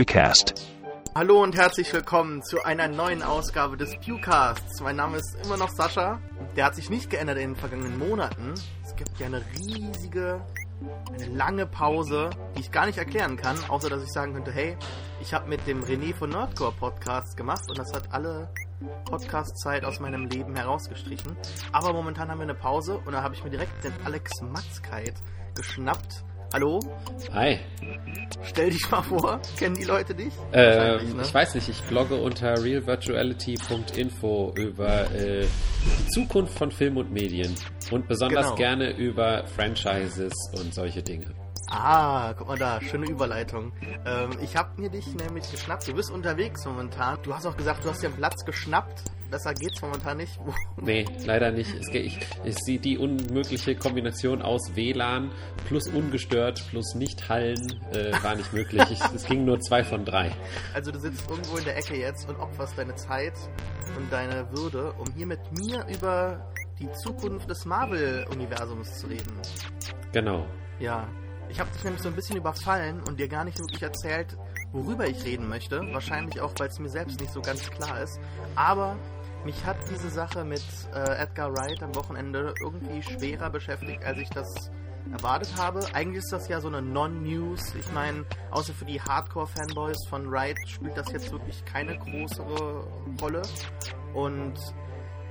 Pewcast. Hallo und herzlich willkommen zu einer neuen Ausgabe des Pewcasts. Mein Name ist immer noch Sascha. Der hat sich nicht geändert in den vergangenen Monaten. Es gibt ja eine riesige, eine lange Pause, die ich gar nicht erklären kann, außer dass ich sagen könnte, hey, ich habe mit dem René von Nerdcore Podcasts gemacht und das hat alle Podcast-Zeit aus meinem Leben herausgestrichen. Aber momentan haben wir eine Pause und da habe ich mir direkt den Alex Matzkeit geschnappt. Hallo? Hi. Stell dich mal vor, kennen die Leute dich? Ähm, ne? Ich weiß nicht, ich blogge unter realvirtuality.info über äh, die Zukunft von Film und Medien und besonders genau. gerne über Franchises und solche Dinge. Ah, guck mal da, schöne Überleitung. Ähm, ich habe mir dich nämlich geschnappt. Du bist unterwegs momentan. Du hast auch gesagt, du hast dir einen Platz geschnappt. Besser geht's momentan nicht. nee, leider nicht. Es, ich, ich sehe die unmögliche Kombination aus WLAN plus ungestört plus nicht Hallen äh, war nicht möglich. Ich, es ging nur zwei von drei. Also du sitzt irgendwo in der Ecke jetzt und opferst deine Zeit und deine Würde, um hier mit mir über die Zukunft des Marvel-Universums zu reden. Genau. Ja, ich habe dich nämlich so ein bisschen überfallen und dir gar nicht wirklich erzählt, worüber ich reden möchte. Wahrscheinlich auch, weil es mir selbst nicht so ganz klar ist. Aber mich hat diese Sache mit äh, Edgar Wright am Wochenende irgendwie schwerer beschäftigt, als ich das erwartet habe. Eigentlich ist das ja so eine Non-News. Ich meine, außer für die Hardcore-Fanboys von Wright spielt das jetzt wirklich keine größere Rolle. Und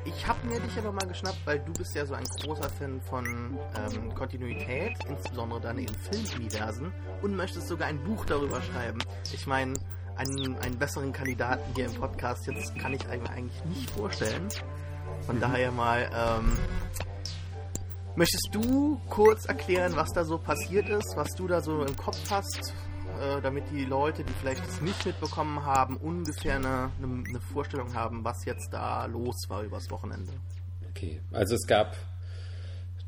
ich habe mir dich aber mal geschnappt, weil du bist ja so ein großer Fan von ähm, Kontinuität, insbesondere dann in Filmuniversen und möchtest sogar ein Buch darüber schreiben. Ich meine, einen, einen besseren Kandidaten hier im Podcast jetzt kann ich eigentlich nicht vorstellen. Von mhm. daher mal, ähm, möchtest du kurz erklären, was da so passiert ist, was du da so im Kopf hast? Äh, damit die Leute, die vielleicht es nicht mitbekommen haben, ungefähr eine, eine, eine Vorstellung haben, was jetzt da los war übers Wochenende. Okay, also es gab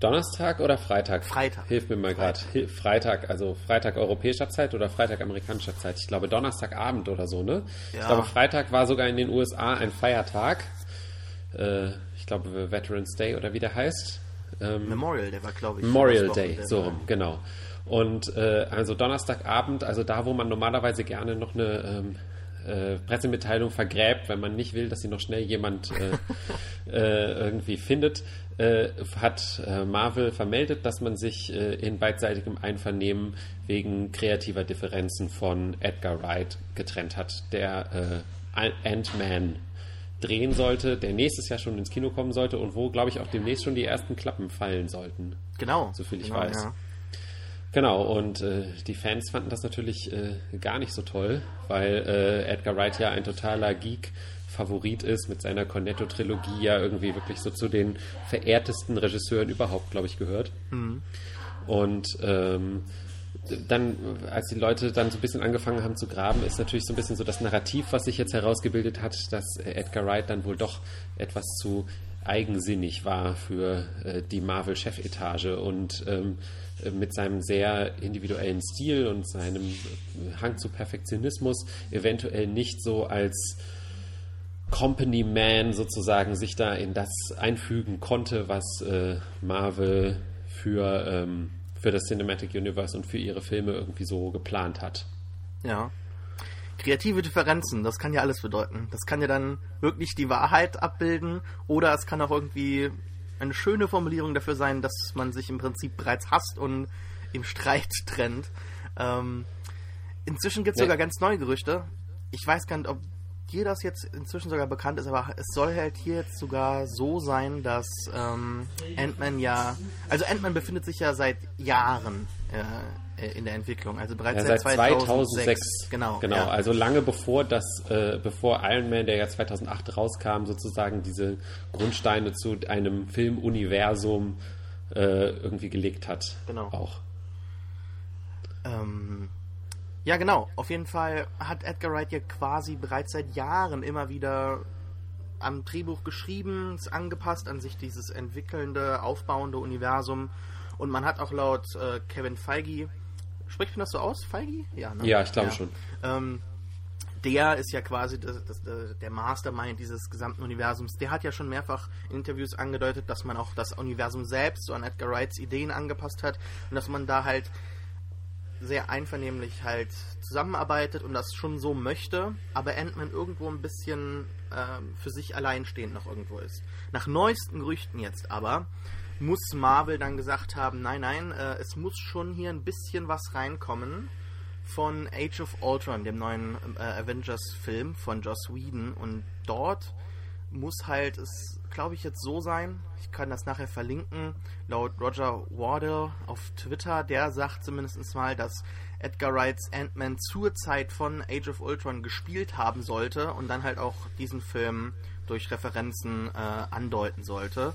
Donnerstag oder Freitag? Freitag. Hilf mir mal gerade. Freitag, also Freitag europäischer Zeit oder Freitag amerikanischer Zeit? Ich glaube Donnerstagabend oder so, ne? Ja. Ich glaube Freitag war sogar in den USA ein Feiertag. Äh, ich glaube Veterans Day oder wie der heißt. Ähm, Memorial Day war, glaube ich. Memorial Day, so rum, genau. Und äh, also Donnerstagabend, also da, wo man normalerweise gerne noch eine ähm, äh, Pressemitteilung vergräbt, wenn man nicht will, dass sie noch schnell jemand äh, äh, irgendwie findet, äh, hat äh, Marvel vermeldet, dass man sich äh, in beidseitigem Einvernehmen wegen kreativer Differenzen von Edgar Wright getrennt hat, der Ant-Man drehen sollte, der nächstes Jahr schon ins Kino kommen sollte und wo, glaube ich, auch demnächst schon die ersten Klappen fallen sollten. Genau. So viel ich genau, weiß. Ja. Genau, und äh, die Fans fanden das natürlich äh, gar nicht so toll, weil äh, Edgar Wright ja ein totaler Geek-Favorit ist, mit seiner Cornetto-Trilogie ja irgendwie wirklich so zu den verehrtesten Regisseuren überhaupt, glaube ich, gehört. Mhm. Und ähm, dann, als die Leute dann so ein bisschen angefangen haben zu graben, ist natürlich so ein bisschen so das Narrativ, was sich jetzt herausgebildet hat, dass Edgar Wright dann wohl doch etwas zu eigensinnig war für äh, die Marvel-Chefetage und ähm, mit seinem sehr individuellen Stil und seinem Hang zu Perfektionismus eventuell nicht so als Company Man sozusagen sich da in das einfügen konnte, was äh, Marvel für, ähm, für das Cinematic Universe und für ihre Filme irgendwie so geplant hat. Ja. Kreative Differenzen, das kann ja alles bedeuten. Das kann ja dann wirklich die Wahrheit abbilden oder es kann auch irgendwie eine schöne Formulierung dafür sein, dass man sich im Prinzip bereits hasst und im Streit trennt. Ähm, inzwischen gibt es nee. sogar ganz neue Gerüchte. Ich weiß gar nicht, ob dir das jetzt inzwischen sogar bekannt ist, aber es soll halt hier jetzt sogar so sein, dass ähm, Ant-Man ja, also Ant-Man befindet sich ja seit Jahren äh, in der Entwicklung, also bereits ja, seit, 2006. 2006. Genau, genau. Ja. Also lange bevor das, äh, bevor Iron Man, der ja 2008 rauskam, sozusagen diese Grundsteine zu einem Filmuniversum äh, irgendwie gelegt hat. Genau. Auch. Ähm, ja, genau. Auf jeden Fall hat Edgar Wright ja quasi bereits seit Jahren immer wieder am Drehbuch geschrieben, es angepasst an sich dieses entwickelnde, aufbauende Universum. Und man hat auch laut äh, Kevin Feige Spricht man das so aus, Feige? Ja, ne? ja ich glaube ja. schon. Ähm, der ist ja quasi das, das, der Mastermind dieses gesamten Universums. Der hat ja schon mehrfach in Interviews angedeutet, dass man auch das Universum selbst so an Edgar Wrights Ideen angepasst hat und dass man da halt sehr einvernehmlich halt zusammenarbeitet und das schon so möchte, aber Ant-Man irgendwo ein bisschen ähm, für sich alleinstehend noch irgendwo ist. Nach neuesten Gerüchten jetzt aber muss Marvel dann gesagt haben, nein, nein, äh, es muss schon hier ein bisschen was reinkommen von Age of Ultron, dem neuen äh, Avengers-Film von Joss Whedon. Und dort muss halt es, glaube ich, jetzt so sein, ich kann das nachher verlinken, laut Roger Wardle auf Twitter, der sagt zumindest mal, dass Edgar Wrights Ant-Man zur Zeit von Age of Ultron gespielt haben sollte und dann halt auch diesen Film durch Referenzen äh, andeuten sollte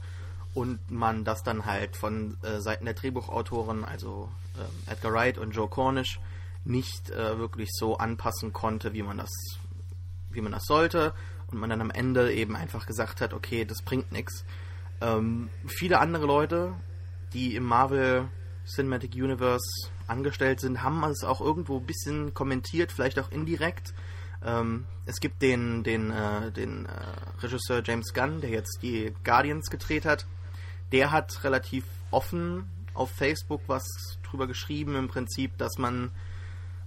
und man das dann halt von äh, Seiten der Drehbuchautoren, also äh, Edgar Wright und Joe Cornish, nicht äh, wirklich so anpassen konnte, wie man das, wie man das sollte und man dann am Ende eben einfach gesagt hat, okay, das bringt nichts. Ähm, viele andere Leute, die im Marvel Cinematic Universe angestellt sind, haben es auch irgendwo ein bisschen kommentiert, vielleicht auch indirekt. Ähm, es gibt den, den, äh, den äh, Regisseur James Gunn, der jetzt die Guardians gedreht hat. Der hat relativ offen auf Facebook was drüber geschrieben, im Prinzip, dass man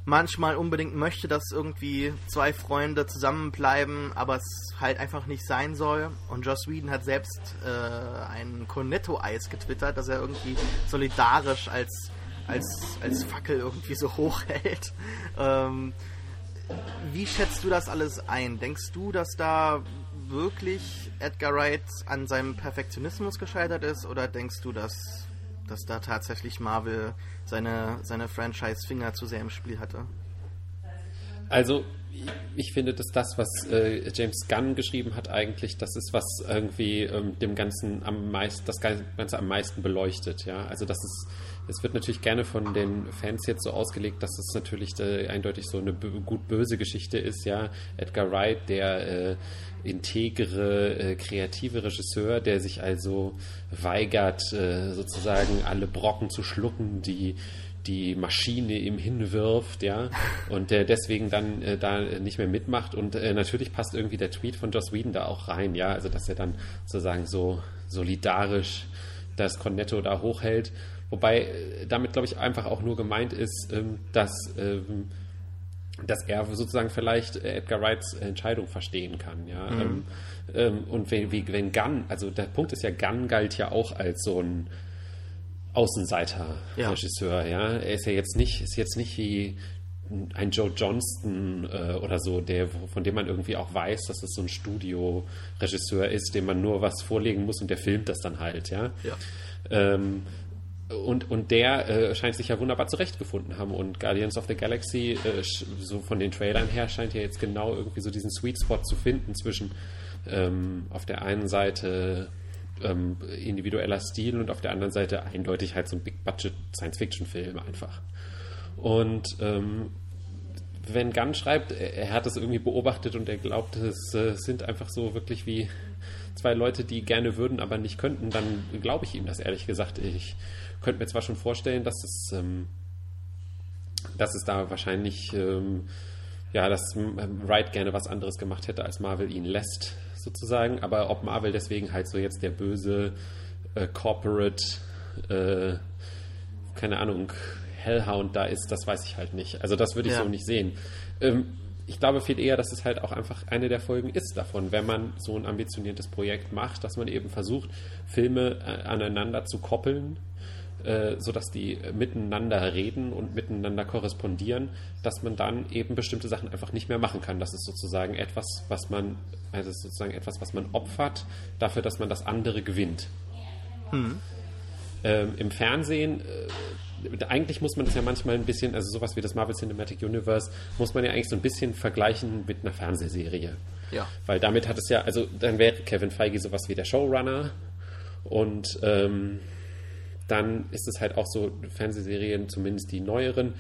manchmal unbedingt möchte, dass irgendwie zwei Freunde zusammenbleiben, aber es halt einfach nicht sein soll. Und Joss Whedon hat selbst äh, ein Cornetto-Eis getwittert, dass er irgendwie solidarisch als, als, als Fackel irgendwie so hochhält. Ähm, wie schätzt du das alles ein? Denkst du, dass da wirklich Edgar Wright an seinem Perfektionismus gescheitert ist oder denkst du, dass dass da tatsächlich Marvel seine, seine Franchise-Finger zu sehr im Spiel hatte? Also, ich finde, dass das, was äh, James Gunn geschrieben hat, eigentlich, das ist, was irgendwie ähm, dem Ganzen am meisten, das Ganze am meisten beleuchtet, ja. Also das ist, es wird natürlich gerne von den Fans jetzt so ausgelegt, dass es natürlich äh, eindeutig so eine gut böse Geschichte ist, ja. Edgar Wright, der äh, integere, äh, kreative Regisseur, der sich also weigert, äh, sozusagen alle Brocken zu schlucken, die die Maschine ihm hinwirft, ja, und der deswegen dann äh, da nicht mehr mitmacht. Und äh, natürlich passt irgendwie der Tweet von Joss Whedon da auch rein, ja, also dass er dann sozusagen so solidarisch das Cornetto da hochhält. Wobei äh, damit, glaube ich, einfach auch nur gemeint ist, ähm, dass ähm, dass er sozusagen vielleicht Edgar Wrights Entscheidung verstehen kann, ja. Mhm. Ähm, ähm, und wenn, wie, wenn Gunn, also der Punkt ist ja, Gunn galt ja auch als so ein Außenseiter-Regisseur, ja. ja. Er ist ja jetzt nicht, ist jetzt nicht wie ein Joe Johnston äh, oder so, der, von dem man irgendwie auch weiß, dass es so ein Studio-Regisseur ist, dem man nur was vorlegen muss und der filmt das dann halt, ja. ja. Ähm, und, und der äh, scheint sich ja wunderbar zurechtgefunden haben. Und Guardians of the Galaxy, äh, so von den Trailern her, scheint ja jetzt genau irgendwie so diesen Sweet Spot zu finden zwischen ähm, auf der einen Seite ähm, individueller Stil und auf der anderen Seite eindeutig halt so ein Big-Budget Science-Fiction-Film einfach. Und ähm, wenn Gunn schreibt, er hat das irgendwie beobachtet und er glaubt, es äh, sind einfach so wirklich wie zwei Leute, die gerne würden, aber nicht könnten, dann glaube ich ihm das ehrlich gesagt. Ich könnte mir zwar schon vorstellen, dass es, ähm, dass es da wahrscheinlich, ähm, ja, dass Wright gerne was anderes gemacht hätte, als Marvel ihn lässt, sozusagen. Aber ob Marvel deswegen halt so jetzt der böse äh, Corporate, äh, keine Ahnung, Hellhound da ist, das weiß ich halt nicht. Also das würde ich ja. so nicht sehen. Ähm, ich glaube viel eher, dass es halt auch einfach eine der Folgen ist davon, wenn man so ein ambitioniertes Projekt macht, dass man eben versucht, Filme äh, aneinander zu koppeln äh, sodass die miteinander reden und miteinander korrespondieren, dass man dann eben bestimmte Sachen einfach nicht mehr machen kann. Das ist sozusagen etwas, was man, also sozusagen etwas, was man opfert, dafür, dass man das andere gewinnt. Hm. Ähm, Im Fernsehen äh, eigentlich muss man das ja manchmal ein bisschen, also sowas wie das Marvel Cinematic Universe, muss man ja eigentlich so ein bisschen vergleichen mit einer Fernsehserie. Ja. Weil damit hat es ja, also dann wäre Kevin Feige sowas wie der Showrunner und ähm, dann ist es halt auch so, Fernsehserien, zumindest die neueren,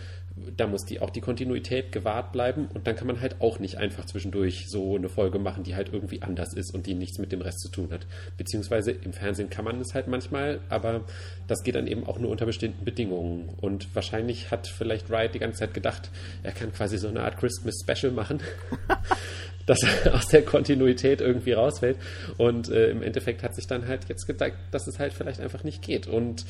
da muss die auch die Kontinuität gewahrt bleiben und dann kann man halt auch nicht einfach zwischendurch so eine Folge machen, die halt irgendwie anders ist und die nichts mit dem Rest zu tun hat. Beziehungsweise im Fernsehen kann man es halt manchmal, aber das geht dann eben auch nur unter bestimmten Bedingungen. Und wahrscheinlich hat vielleicht Wright die ganze Zeit gedacht, er kann quasi so eine Art Christmas Special machen. dass er aus der Kontinuität irgendwie rausfällt. Und äh, im Endeffekt hat sich dann halt jetzt gedacht, dass es halt vielleicht einfach nicht geht. Und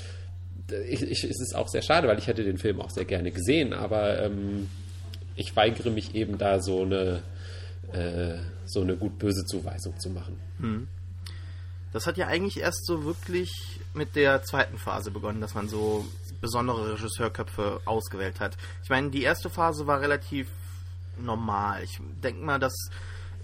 ich, ich, es ist auch sehr schade, weil ich hätte den Film auch sehr gerne gesehen, aber ähm, ich weigere mich eben da so eine äh, so eine gut-böse Zuweisung zu machen. Hm. Das hat ja eigentlich erst so wirklich mit der zweiten Phase begonnen, dass man so besondere Regisseurköpfe ausgewählt hat. Ich meine, die erste Phase war relativ normal. Ich denke mal, dass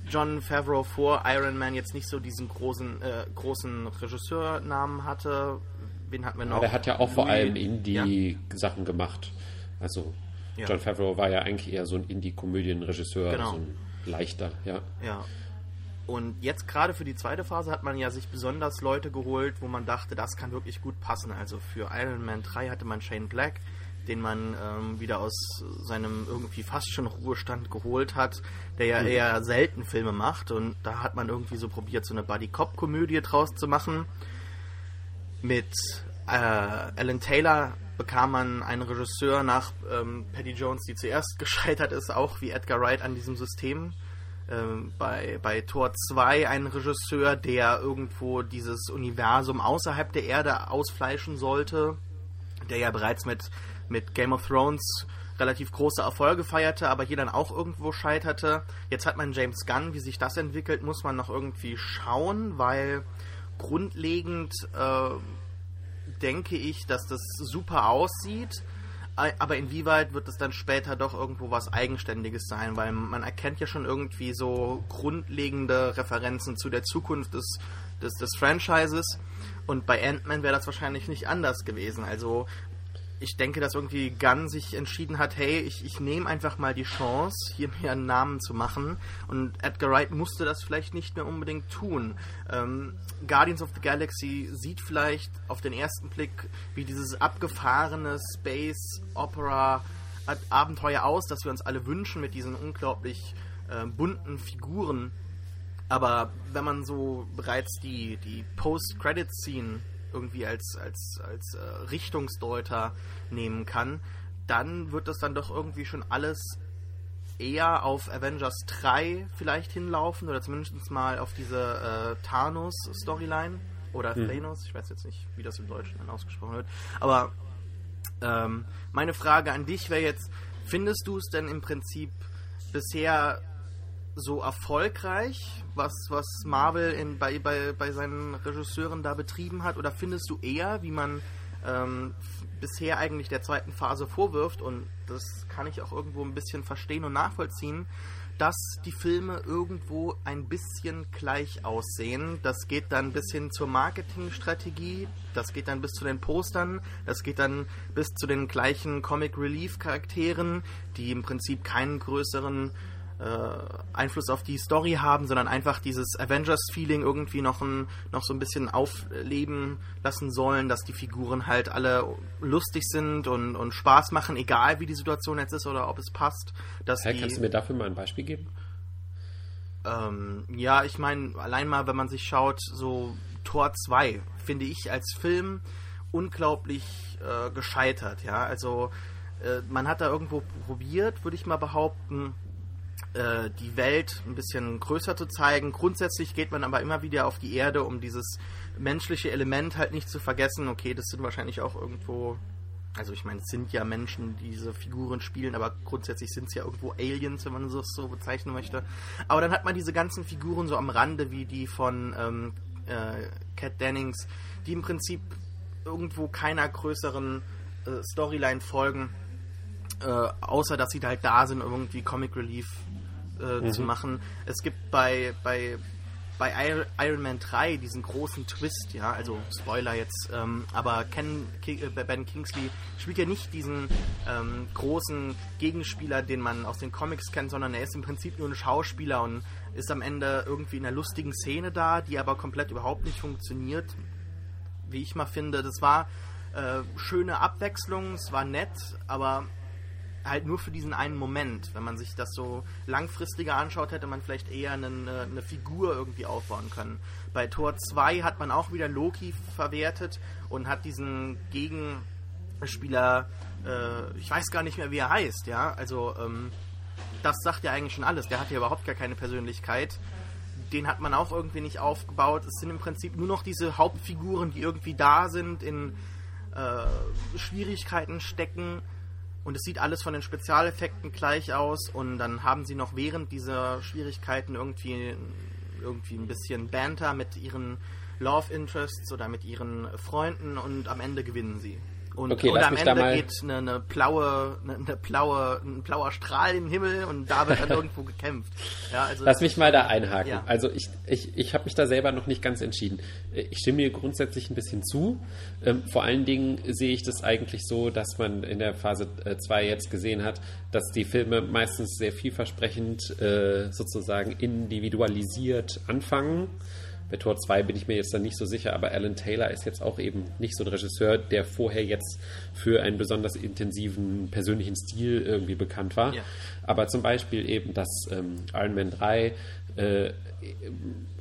John Favreau vor Iron Man jetzt nicht so diesen großen, äh, großen Regisseurnamen hatte. Wen hatten wir noch? Aber er hat ja auch Louis, vor allem Indie-Sachen ja? gemacht. Also ja. John Favreau war ja eigentlich eher so ein Indie-Komödienregisseur, genau. so ein leichter, ja. Ja. Und jetzt gerade für die zweite Phase hat man ja sich besonders Leute geholt, wo man dachte, das kann wirklich gut passen. Also für Iron Man 3 hatte man Shane Black, den man ähm, wieder aus seinem irgendwie fast schon Ruhestand geholt hat, der ja mhm. eher selten Filme macht. Und da hat man irgendwie so probiert, so eine Buddy-Cop-Komödie draus zu machen. Mit äh, Alan Taylor bekam man einen Regisseur nach ähm, Patty Jones, die zuerst gescheitert ist, auch wie Edgar Wright an diesem System ähm, bei, bei Tor 2 ein Regisseur, der irgendwo dieses Universum außerhalb der Erde ausfleischen sollte, der ja bereits mit, mit Game of Thrones relativ große Erfolge feierte, aber hier dann auch irgendwo scheiterte. Jetzt hat man James Gunn, wie sich das entwickelt, muss man noch irgendwie schauen, weil grundlegend äh, denke ich, dass das super aussieht aber inwieweit wird es dann später doch irgendwo was Eigenständiges sein? Weil man erkennt ja schon irgendwie so grundlegende Referenzen zu der Zukunft des, des, des Franchises. Und bei Ant-Man wäre das wahrscheinlich nicht anders gewesen. Also ich denke, dass irgendwie Gunn sich entschieden hat, hey, ich, ich nehme einfach mal die Chance, hier mir einen Namen zu machen. Und Edgar Wright musste das vielleicht nicht mehr unbedingt tun. Ähm, Guardians of the Galaxy sieht vielleicht auf den ersten Blick wie dieses abgefahrene Space Opera Abenteuer aus, das wir uns alle wünschen mit diesen unglaublich äh, bunten Figuren. Aber wenn man so bereits die, die Post-Credit-Scene irgendwie als, als, als äh, Richtungsdeuter nehmen kann, dann wird das dann doch irgendwie schon alles eher auf Avengers 3 vielleicht hinlaufen oder zumindest mal auf diese äh, Thanos-Storyline oder mhm. Thanos, ich weiß jetzt nicht, wie das im Deutschen dann ausgesprochen wird. Aber ähm, meine Frage an dich wäre jetzt, findest du es denn im Prinzip bisher so erfolgreich, was, was Marvel in, bei, bei, bei seinen Regisseuren da betrieben hat? Oder findest du eher, wie man ähm, bisher eigentlich der zweiten Phase vorwirft, und das kann ich auch irgendwo ein bisschen verstehen und nachvollziehen, dass die Filme irgendwo ein bisschen gleich aussehen. Das geht dann bis hin zur Marketingstrategie, das geht dann bis zu den Postern, das geht dann bis zu den gleichen Comic Relief Charakteren, die im Prinzip keinen größeren Einfluss auf die Story haben, sondern einfach dieses Avengers-Feeling irgendwie noch, ein, noch so ein bisschen aufleben lassen sollen, dass die Figuren halt alle lustig sind und, und Spaß machen, egal wie die Situation jetzt ist oder ob es passt. Dass hey, die, kannst du mir dafür mal ein Beispiel geben? Ähm, ja, ich meine, allein mal, wenn man sich schaut, so Tor 2 finde ich als Film unglaublich äh, gescheitert, ja. Also äh, man hat da irgendwo probiert, würde ich mal behaupten, äh, die Welt ein bisschen größer zu zeigen. Grundsätzlich geht man aber immer wieder auf die Erde, um dieses menschliche Element halt nicht zu vergessen. Okay, das sind wahrscheinlich auch irgendwo, also ich meine, es sind ja Menschen, die diese Figuren spielen, aber grundsätzlich sind es ja irgendwo Aliens, wenn man es so bezeichnen möchte. Aber dann hat man diese ganzen Figuren so am Rande, wie die von ähm, äh, Cat Dennings, die im Prinzip irgendwo keiner größeren äh, Storyline folgen. Äh, außer dass sie halt da sind, irgendwie Comic Relief äh, mhm. zu machen. Es gibt bei, bei, bei Iron Man 3 diesen großen Twist, ja, also Spoiler jetzt, ähm, aber Ken, äh, Ben Kingsley spielt ja nicht diesen ähm, großen Gegenspieler, den man aus den Comics kennt, sondern er ist im Prinzip nur ein Schauspieler und ist am Ende irgendwie in einer lustigen Szene da, die aber komplett überhaupt nicht funktioniert, wie ich mal finde. Das war äh, schöne Abwechslung, es war nett, aber halt nur für diesen einen Moment. Wenn man sich das so langfristiger anschaut, hätte man vielleicht eher eine, eine Figur irgendwie aufbauen können. Bei Tor 2 hat man auch wieder Loki verwertet und hat diesen Gegenspieler, äh, ich weiß gar nicht mehr, wie er heißt, ja, also ähm, das sagt ja eigentlich schon alles. Der hat ja überhaupt gar keine Persönlichkeit. Den hat man auch irgendwie nicht aufgebaut. Es sind im Prinzip nur noch diese Hauptfiguren, die irgendwie da sind in äh, Schwierigkeiten stecken. Und es sieht alles von den Spezialeffekten gleich aus. Und dann haben sie noch während dieser Schwierigkeiten irgendwie, irgendwie ein bisschen Banter mit ihren Love Interests oder mit ihren Freunden und am Ende gewinnen sie. Und, Okay, und lass am mich da Ende mal- geht eine, eine blaue, eine, eine blaue, ein blauer Strahl den Himmel und da wird dann irgendwo gekämpft. Ja, also Lass mich mal da einhaken. Ja. Also ich, ich, ich habe mich da selber noch nicht ganz entschieden. Ich stimme mir grundsätzlich ein bisschen zu. Ähm, vor allen Dingen sehe ich das eigentlich so, dass man in der Phase 2 jetzt gesehen hat, dass die Filme meistens sehr vielversprechend äh, sozusagen individualisiert anfangen. Bei Tor 2 bin ich mir jetzt dann nicht so sicher, aber Alan Taylor ist jetzt auch eben nicht so ein Regisseur, der vorher jetzt für einen besonders intensiven persönlichen Stil irgendwie bekannt war. Ja. Aber zum Beispiel eben, dass ähm, Iron Man 3 äh,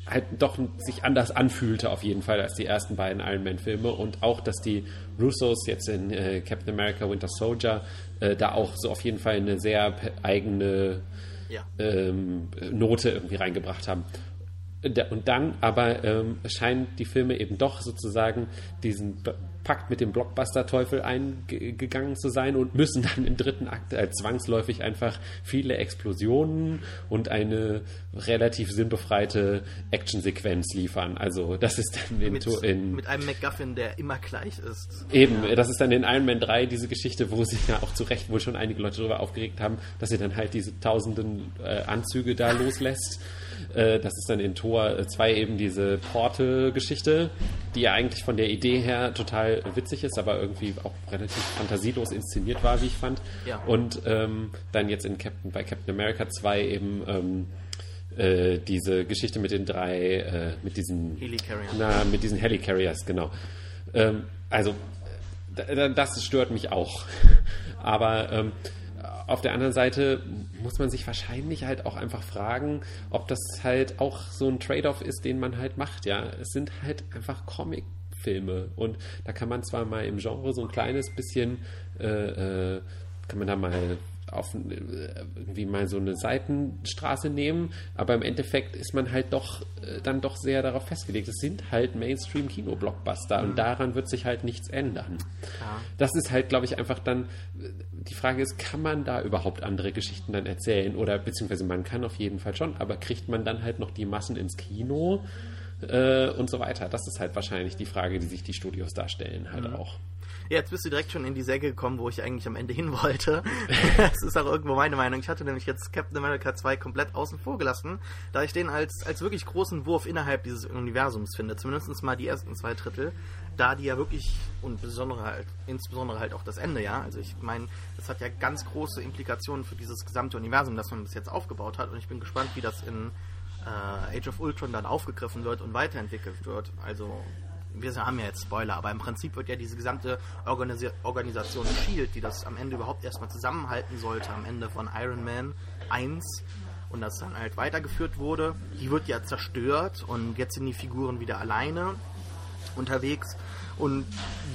halt doch sich anders anfühlte auf jeden Fall als die ersten beiden Iron Man Filme und auch, dass die Russos jetzt in äh, Captain America Winter Soldier äh, da auch so auf jeden Fall eine sehr eigene ja. ähm, Note irgendwie reingebracht haben. Und dann aber ähm, scheinen die Filme eben doch sozusagen diesen Pakt mit dem Blockbuster-Teufel eingegangen zu sein und müssen dann im dritten Akt äh, zwangsläufig einfach viele Explosionen und eine relativ sinnbefreite Actionsequenz liefern. Also das ist dann in, mit, in mit einem MacGuffin, der immer gleich ist. Eben, das ist dann in Iron Man 3 diese Geschichte, wo sich ja auch zu Recht wohl schon einige Leute darüber aufgeregt haben, dass sie dann halt diese tausenden äh, Anzüge da loslässt. Äh, das ist dann in Tor 2 eben diese Portal-Geschichte, die ja eigentlich von der Idee her total witzig ist, aber irgendwie auch relativ fantasielos inszeniert war, wie ich fand. Ja. Und ähm, dann jetzt in Captain, bei Captain America 2 eben ähm, äh, diese Geschichte mit den drei, äh, mit diesen Helicarrier. na, mit diesen Helicarriers, genau. Ähm, also, das stört mich auch. Aber ähm, auf der anderen Seite muss man sich wahrscheinlich halt auch einfach fragen, ob das halt auch so ein Trade-off ist, den man halt macht, ja. Es sind halt einfach Comic-Filme und da kann man zwar mal im Genre so ein kleines bisschen, äh, äh, kann man da mal auf äh, irgendwie mal so eine Seitenstraße nehmen, aber im Endeffekt ist man halt doch äh, dann doch sehr darauf festgelegt. Es sind halt Mainstream-Kino-Blockbuster und daran wird sich halt nichts ändern. Ja. Das ist halt, glaube ich, einfach dann äh, die Frage ist, kann man da überhaupt andere Geschichten dann erzählen oder beziehungsweise man kann auf jeden Fall schon, aber kriegt man dann halt noch die Massen ins Kino äh, und so weiter? Das ist halt wahrscheinlich die Frage, die sich die Studios darstellen halt auch. Ja, jetzt bist du direkt schon in die Säge gekommen, wo ich eigentlich am Ende hin wollte. das ist auch irgendwo meine Meinung. Ich hatte nämlich jetzt Captain America 2 komplett außen vor gelassen, da ich den als, als wirklich großen Wurf innerhalb dieses Universums finde. Zumindest mal die ersten zwei Drittel. Da die ja wirklich, und besondere halt, insbesondere halt auch das Ende, ja. Also ich meine, das hat ja ganz große Implikationen für dieses gesamte Universum, das man bis jetzt aufgebaut hat. Und ich bin gespannt, wie das in äh, Age of Ultron dann aufgegriffen wird und weiterentwickelt wird. Also wir haben ja jetzt Spoiler, aber im Prinzip wird ja diese gesamte Organisi Organisation SHIELD, die das am Ende überhaupt erstmal zusammenhalten sollte, am Ende von Iron Man 1 und das dann halt weitergeführt wurde, die wird ja zerstört und jetzt sind die Figuren wieder alleine unterwegs. Und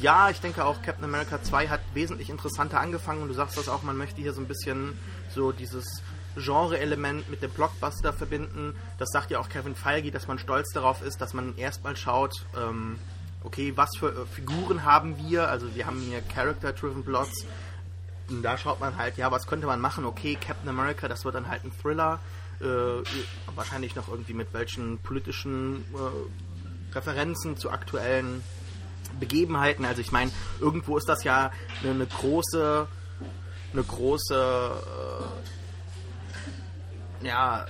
ja, ich denke auch Captain America 2 hat wesentlich interessanter angefangen und du sagst das auch, man möchte hier so ein bisschen so dieses Genre-Element mit dem Blockbuster verbinden. Das sagt ja auch Kevin Feige, dass man stolz darauf ist, dass man erstmal schaut, ähm, okay, was für äh, Figuren haben wir? Also wir haben hier Character-Driven Plots. Und da schaut man halt, ja, was könnte man machen? Okay, Captain America, das wird dann halt ein Thriller. Äh, wahrscheinlich noch irgendwie mit welchen politischen äh, Referenzen zu aktuellen Begebenheiten. Also ich meine, irgendwo ist das ja eine, eine große, eine große, äh, ja,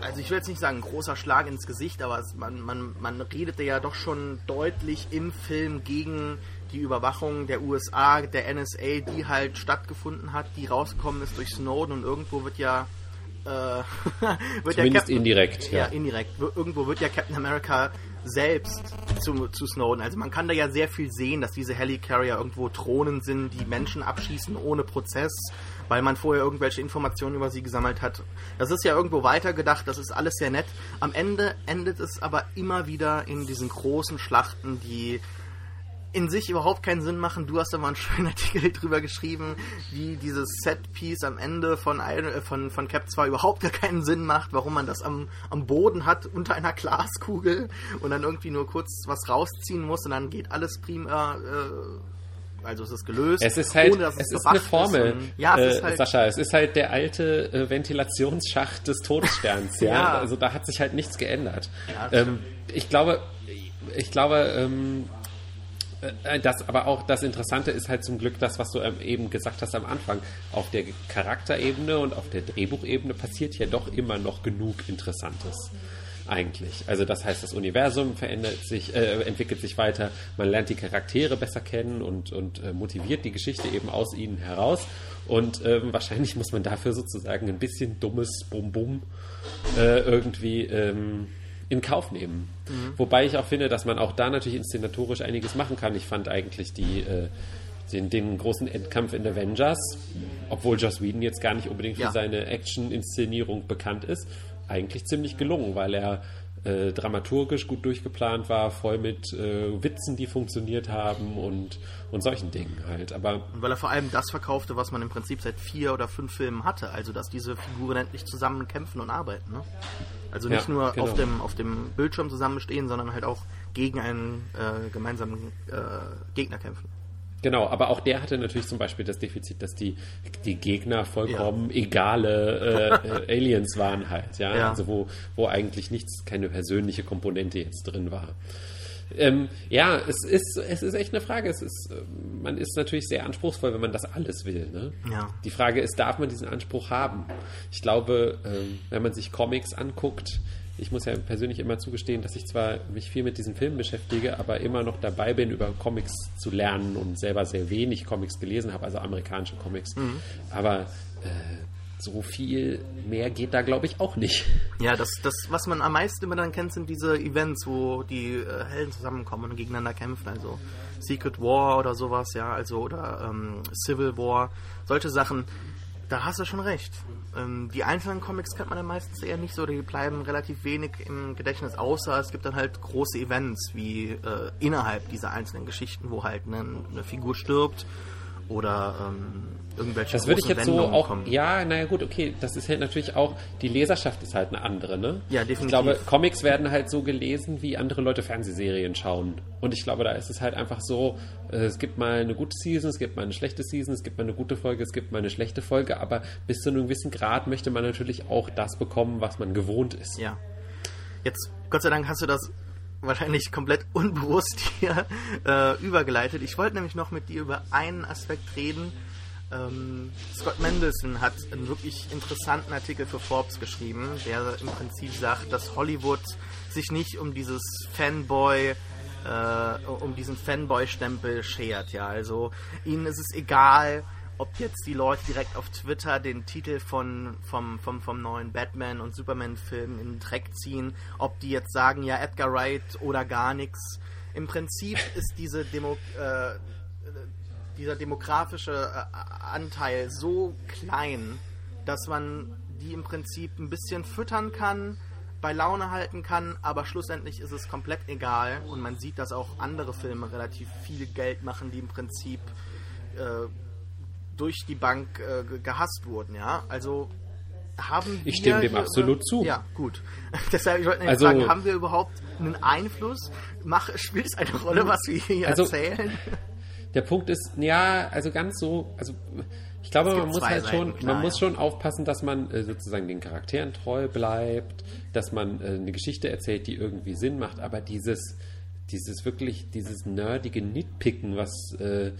also ich will jetzt nicht sagen, ein großer Schlag ins Gesicht, aber man, man, man redete ja doch schon deutlich im Film gegen die Überwachung der USA, der NSA, die halt stattgefunden hat, die rausgekommen ist durch Snowden und irgendwo wird ja äh, wird Zumindest ja Captain, indirekt, ja. ja. indirekt. Irgendwo wird ja Captain America selbst zu, zu Snowden. Also man kann da ja sehr viel sehen, dass diese Helicarrier irgendwo Drohnen sind, die Menschen abschießen ohne Prozess, weil man vorher irgendwelche Informationen über sie gesammelt hat. Das ist ja irgendwo weitergedacht, das ist alles sehr nett. Am Ende endet es aber immer wieder in diesen großen Schlachten, die in sich überhaupt keinen Sinn machen. Du hast da mal einen schönen Artikel drüber geschrieben, wie dieses Set-Piece am Ende von, äh, von, von Cap 2 überhaupt gar keinen Sinn macht, warum man das am, am Boden hat unter einer Glaskugel und dann irgendwie nur kurz was rausziehen muss und dann geht alles prima, äh, Also es ist gelöst. Es ist halt, ohne, dass es es ist eine Formel, und- ja, es äh, ist halt, Sascha. Es ist halt der alte äh, Ventilationsschacht des Todessterns. ja? Ja. also da hat sich halt nichts geändert. Ja, ähm, ich glaube, ich glaube, ähm, äh, das, aber auch das Interessante ist halt zum Glück das, was du ähm, eben gesagt hast am Anfang. Auf der Charakterebene und auf der Drehbuchebene passiert ja doch immer noch genug Interessantes. Eigentlich. Also das heißt, das Universum verändert sich, äh, entwickelt sich weiter, man lernt die Charaktere besser kennen und, und äh, motiviert die Geschichte eben aus ihnen heraus. Und ähm, wahrscheinlich muss man dafür sozusagen ein bisschen dummes Bum-Bum äh, irgendwie ähm, in Kauf nehmen. Wobei ich auch finde, dass man auch da natürlich inszenatorisch einiges machen kann. Ich fand eigentlich die, äh, den, den großen Endkampf in Avengers, obwohl Joss Whedon jetzt gar nicht unbedingt für Ja. seine Action-Inszenierung bekannt ist, eigentlich ziemlich gelungen, weil er äh, dramaturgisch gut durchgeplant war, voll mit äh, Witzen, die funktioniert haben und, und solchen Dingen halt. Aber Und weil er vor allem das verkaufte, was man im Prinzip seit vier oder fünf Filmen hatte. Also, dass diese Figuren endlich zusammen kämpfen und arbeiten. Ne? Also nicht Ja, nur genau. auf, dem, auf dem Bildschirm zusammenstehen, sondern halt auch gegen einen äh, gemeinsamen äh, Gegner kämpfen. Genau, aber auch der hatte natürlich zum Beispiel das Defizit, dass die, die Gegner vollkommen egale äh, Aliens waren halt, ja. Ja. Also wo, wo eigentlich nichts, keine persönliche Komponente jetzt drin war. Ähm, ja, es ist, es ist echt eine Frage. Es ist, äh, man ist natürlich sehr anspruchsvoll, wenn man das alles will. Ne? Ja. Die Frage ist, darf man diesen Anspruch haben? Ich glaube, ähm, wenn man sich Comics anguckt, ich muss ja persönlich immer zugestehen, dass ich zwar mich viel mit diesen Filmen beschäftige, aber immer noch dabei bin, über Comics zu lernen und selber sehr wenig Comics gelesen habe, also amerikanische Comics. Aber äh, so viel mehr geht da, glaube ich, auch nicht. Ja, das, das, was man am meisten immer dann kennt, sind diese Events, wo die äh, Helden zusammenkommen und gegeneinander kämpfen. Also Secret War oder sowas, ja, also oder ähm, Civil War, solche Sachen. Da hast du schon recht. Ähm, die einzelnen Comics kennt man dann meistens eher nicht so, die bleiben relativ wenig im Gedächtnis, außer es gibt dann halt große Events, wie äh, innerhalb dieser einzelnen Geschichten, wo halt eine, eine Figur stirbt oder ähm, irgendwelche Das würde ich jetzt so Wendungen auch, kommen. ja, naja gut, okay, das ist halt natürlich auch, die Leserschaft ist halt eine andere, ne? Ja, definitiv. Ich glaube, Comics werden halt so gelesen, wie andere Leute Fernsehserien schauen. Und ich glaube, da ist es halt einfach so, äh, es gibt mal eine gute Season, es gibt mal eine schlechte Season, es gibt mal eine gute Folge, es gibt mal eine schlechte Folge, aber bis zu einem gewissen Grad möchte man natürlich auch das bekommen, was man gewohnt ist. Ja. Jetzt, Gott sei Dank, hast du das wahrscheinlich komplett unbewusst hier äh, übergeleitet. Ich wollte nämlich noch mit dir über einen Aspekt reden. Ähm, Scott Mendelson hat einen wirklich interessanten Artikel für Forbes geschrieben, der im Prinzip sagt, dass Hollywood sich nicht um dieses Fanboy äh, um diesen Fanboy-Stempel schert. Ja, also ihnen ist es egal, ob jetzt die Leute direkt auf Twitter den Titel von, vom, vom, vom neuen Batman- und Superman-Film in den Dreck ziehen, ob die jetzt sagen, ja, Edgar Wright oder gar nichts. Im Prinzip ist diese Demo, äh, dieser demografische äh, Anteil so klein, dass man die im Prinzip ein bisschen füttern kann, bei Laune halten kann, aber schlussendlich ist es komplett egal und man sieht, dass auch andere Filme relativ viel Geld machen, die im Prinzip äh, durch die Bank äh, ge- gehasst wurden, ja. Also haben wir Ich stimme dem absolut zu. Ja, gut. Deshalb ich wollte nämlich Also- fragen, haben wir überhaupt einen Einfluss? Mach, spielt es eine Rolle, was wir hier Also- erzählen? Der Punkt ist, ja, also ganz so, also ich glaube, man muss halt Seiten, schon, klar, man muss ja. schon aufpassen, dass man äh, sozusagen den Charakteren treu bleibt, dass man äh, eine Geschichte erzählt, die irgendwie Sinn macht, aber dieses, dieses wirklich, dieses nerdige Nitpicken, was äh,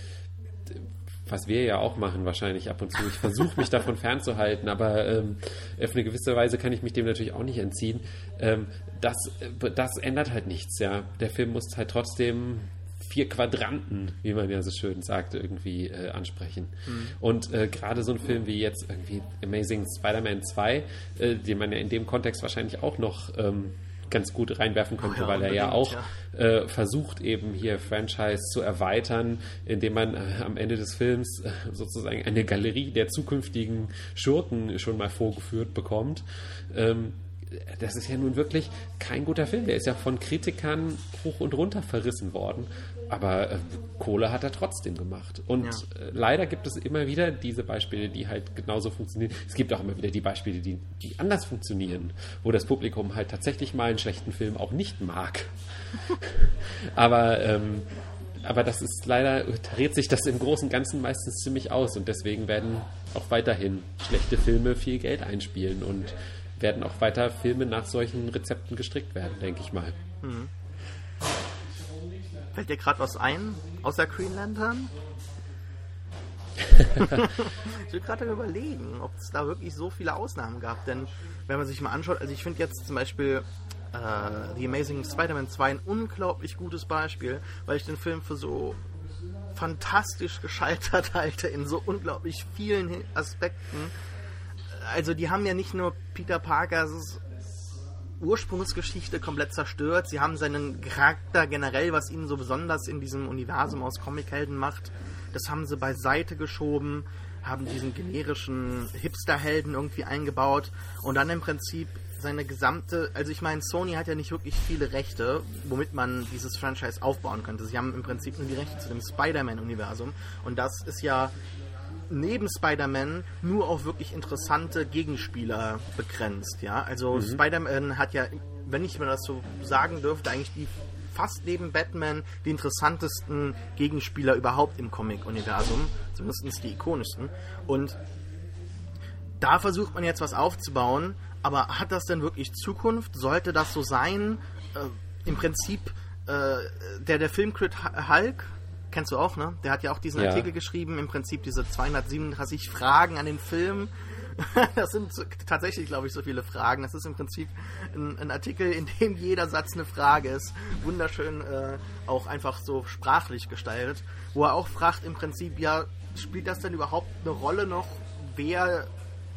was wir ja auch machen wahrscheinlich ab und zu. Ich versuche mich davon fernzuhalten, aber ähm, auf eine gewisse Weise kann ich mich dem natürlich auch nicht entziehen. Ähm, das, äh, das ändert halt nichts, ja. Der Film muss halt trotzdem vier Quadranten, wie man ja so schön sagt, irgendwie äh, ansprechen. Und äh, gerade so ein Film wie jetzt irgendwie Amazing Spider-Man 2, äh, den man ja in dem Kontext wahrscheinlich auch noch ähm, ganz gut reinwerfen könnte, Oh ja, weil er ja auch äh, versucht eben hier Franchise zu erweitern, indem man äh, am Ende des Films äh, sozusagen eine Galerie der zukünftigen Schurken schon mal vorgeführt bekommt. Ähm, das ist ja nun wirklich kein guter Film. Der ist ja von Kritikern hoch und runter verrissen worden. Aber äh, Kohle hat er trotzdem gemacht. Und Ja. äh, leider gibt es immer wieder diese Beispiele, die halt genauso funktionieren. Es gibt auch immer wieder die Beispiele, die, die anders funktionieren, wo das Publikum halt tatsächlich mal einen schlechten Film auch nicht mag. aber ähm, aber das ist leider, tariert sich das im Großen und Ganzen meistens ziemlich aus und deswegen werden auch weiterhin schlechte Filme viel Geld einspielen und werden auch weiter Filme nach solchen Rezepten gestrickt werden, denke ich mal. Mhm. Fällt dir gerade was ein, außer Green Lantern? ich will gerade überlegen, ob es da wirklich so viele Ausnahmen gab. Denn wenn man sich mal anschaut, also ich finde jetzt zum Beispiel äh, The Amazing Spider-Man 2 ein unglaublich gutes Beispiel, weil ich den Film für so fantastisch gescheitert halte in so unglaublich vielen Aspekten. Also die haben ja nicht nur Peter Parkers Ursprungsgeschichte komplett zerstört. Sie haben seinen Charakter generell, was ihn so besonders in diesem Universum aus Comichelden macht, das haben sie beiseite geschoben, haben diesen generischen Hipsterhelden irgendwie eingebaut und dann im Prinzip seine gesamte, also ich meine, Sony hat ja nicht wirklich viele Rechte, womit man dieses Franchise aufbauen könnte. Sie haben im Prinzip nur die Rechte zu dem Spider-Man-Universum und das ist ja neben Spider-Man nur auf wirklich interessante Gegenspieler begrenzt, ja. Also mhm. Spider-Man hat ja, wenn ich mir das so sagen dürfte, eigentlich die fast neben Batman die interessantesten Gegenspieler überhaupt im Comic-Universum, zumindest die ikonischsten. Und da versucht man jetzt was aufzubauen, aber hat das denn wirklich Zukunft? Sollte das so sein? Äh, Im Prinzip, äh, der, der Filmcrit Hulk kennst du auch, ne? Der hat ja auch diesen ja. Artikel geschrieben, im Prinzip diese 237 Fragen an den Film. Das sind tatsächlich, glaube ich, so viele Fragen. Das ist im Prinzip ein, ein Artikel, in dem jeder Satz eine Frage ist. Wunderschön äh, auch einfach so sprachlich gestaltet. Wo er auch fragt im Prinzip, ja, spielt das denn überhaupt eine Rolle noch, wer,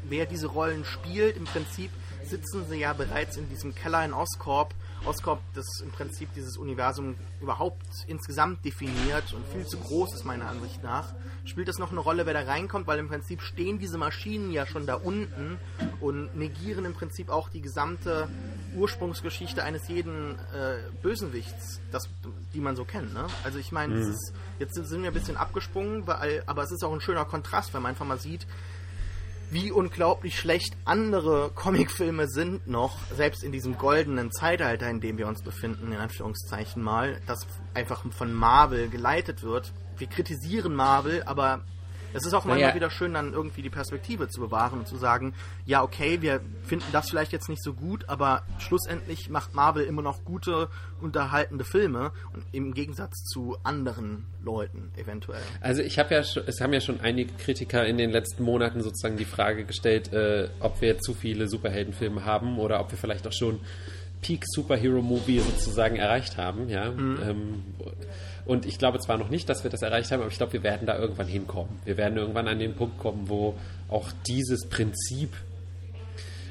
wer diese Rollen spielt? Im Prinzip sitzen sie ja bereits in diesem Keller in Oscorp Oscorp das im Prinzip dieses Universum überhaupt insgesamt definiert und viel zu groß ist meiner Ansicht nach. Spielt das noch eine Rolle, wer da reinkommt, weil im Prinzip stehen diese Maschinen ja schon da unten und negieren im Prinzip auch die gesamte Ursprungsgeschichte eines jeden äh, Bösenwichts, das, die man so kennt. Ne? Also ich meine, mhm. jetzt sind wir ein bisschen abgesprungen, weil, aber es ist auch ein schöner Kontrast, wenn man einfach mal sieht, wie unglaublich schlecht andere Comicfilme sind noch, selbst in diesem goldenen Zeitalter, in dem wir uns befinden, in Anführungszeichen mal, das einfach von Marvel geleitet wird. Wir kritisieren Marvel, aber es ist auch naja. manchmal wieder schön, dann irgendwie die Perspektive zu bewahren und zu sagen, ja, okay, wir finden das vielleicht jetzt nicht so gut, aber schlussendlich macht Marvel immer noch gute, unterhaltende Filme und im Gegensatz zu anderen Leuten eventuell. Also ich habe ja, es haben ja schon einige Kritiker in den letzten Monaten sozusagen die Frage gestellt, äh, ob wir zu viele Superheldenfilme haben oder ob wir vielleicht auch schon Peak Superhero Movie sozusagen erreicht haben, ja. Mhm. Ähm, und ich glaube zwar noch nicht, dass wir das erreicht haben, aber ich glaube, wir werden da irgendwann hinkommen. Wir werden irgendwann an den Punkt kommen, wo auch dieses Prinzip,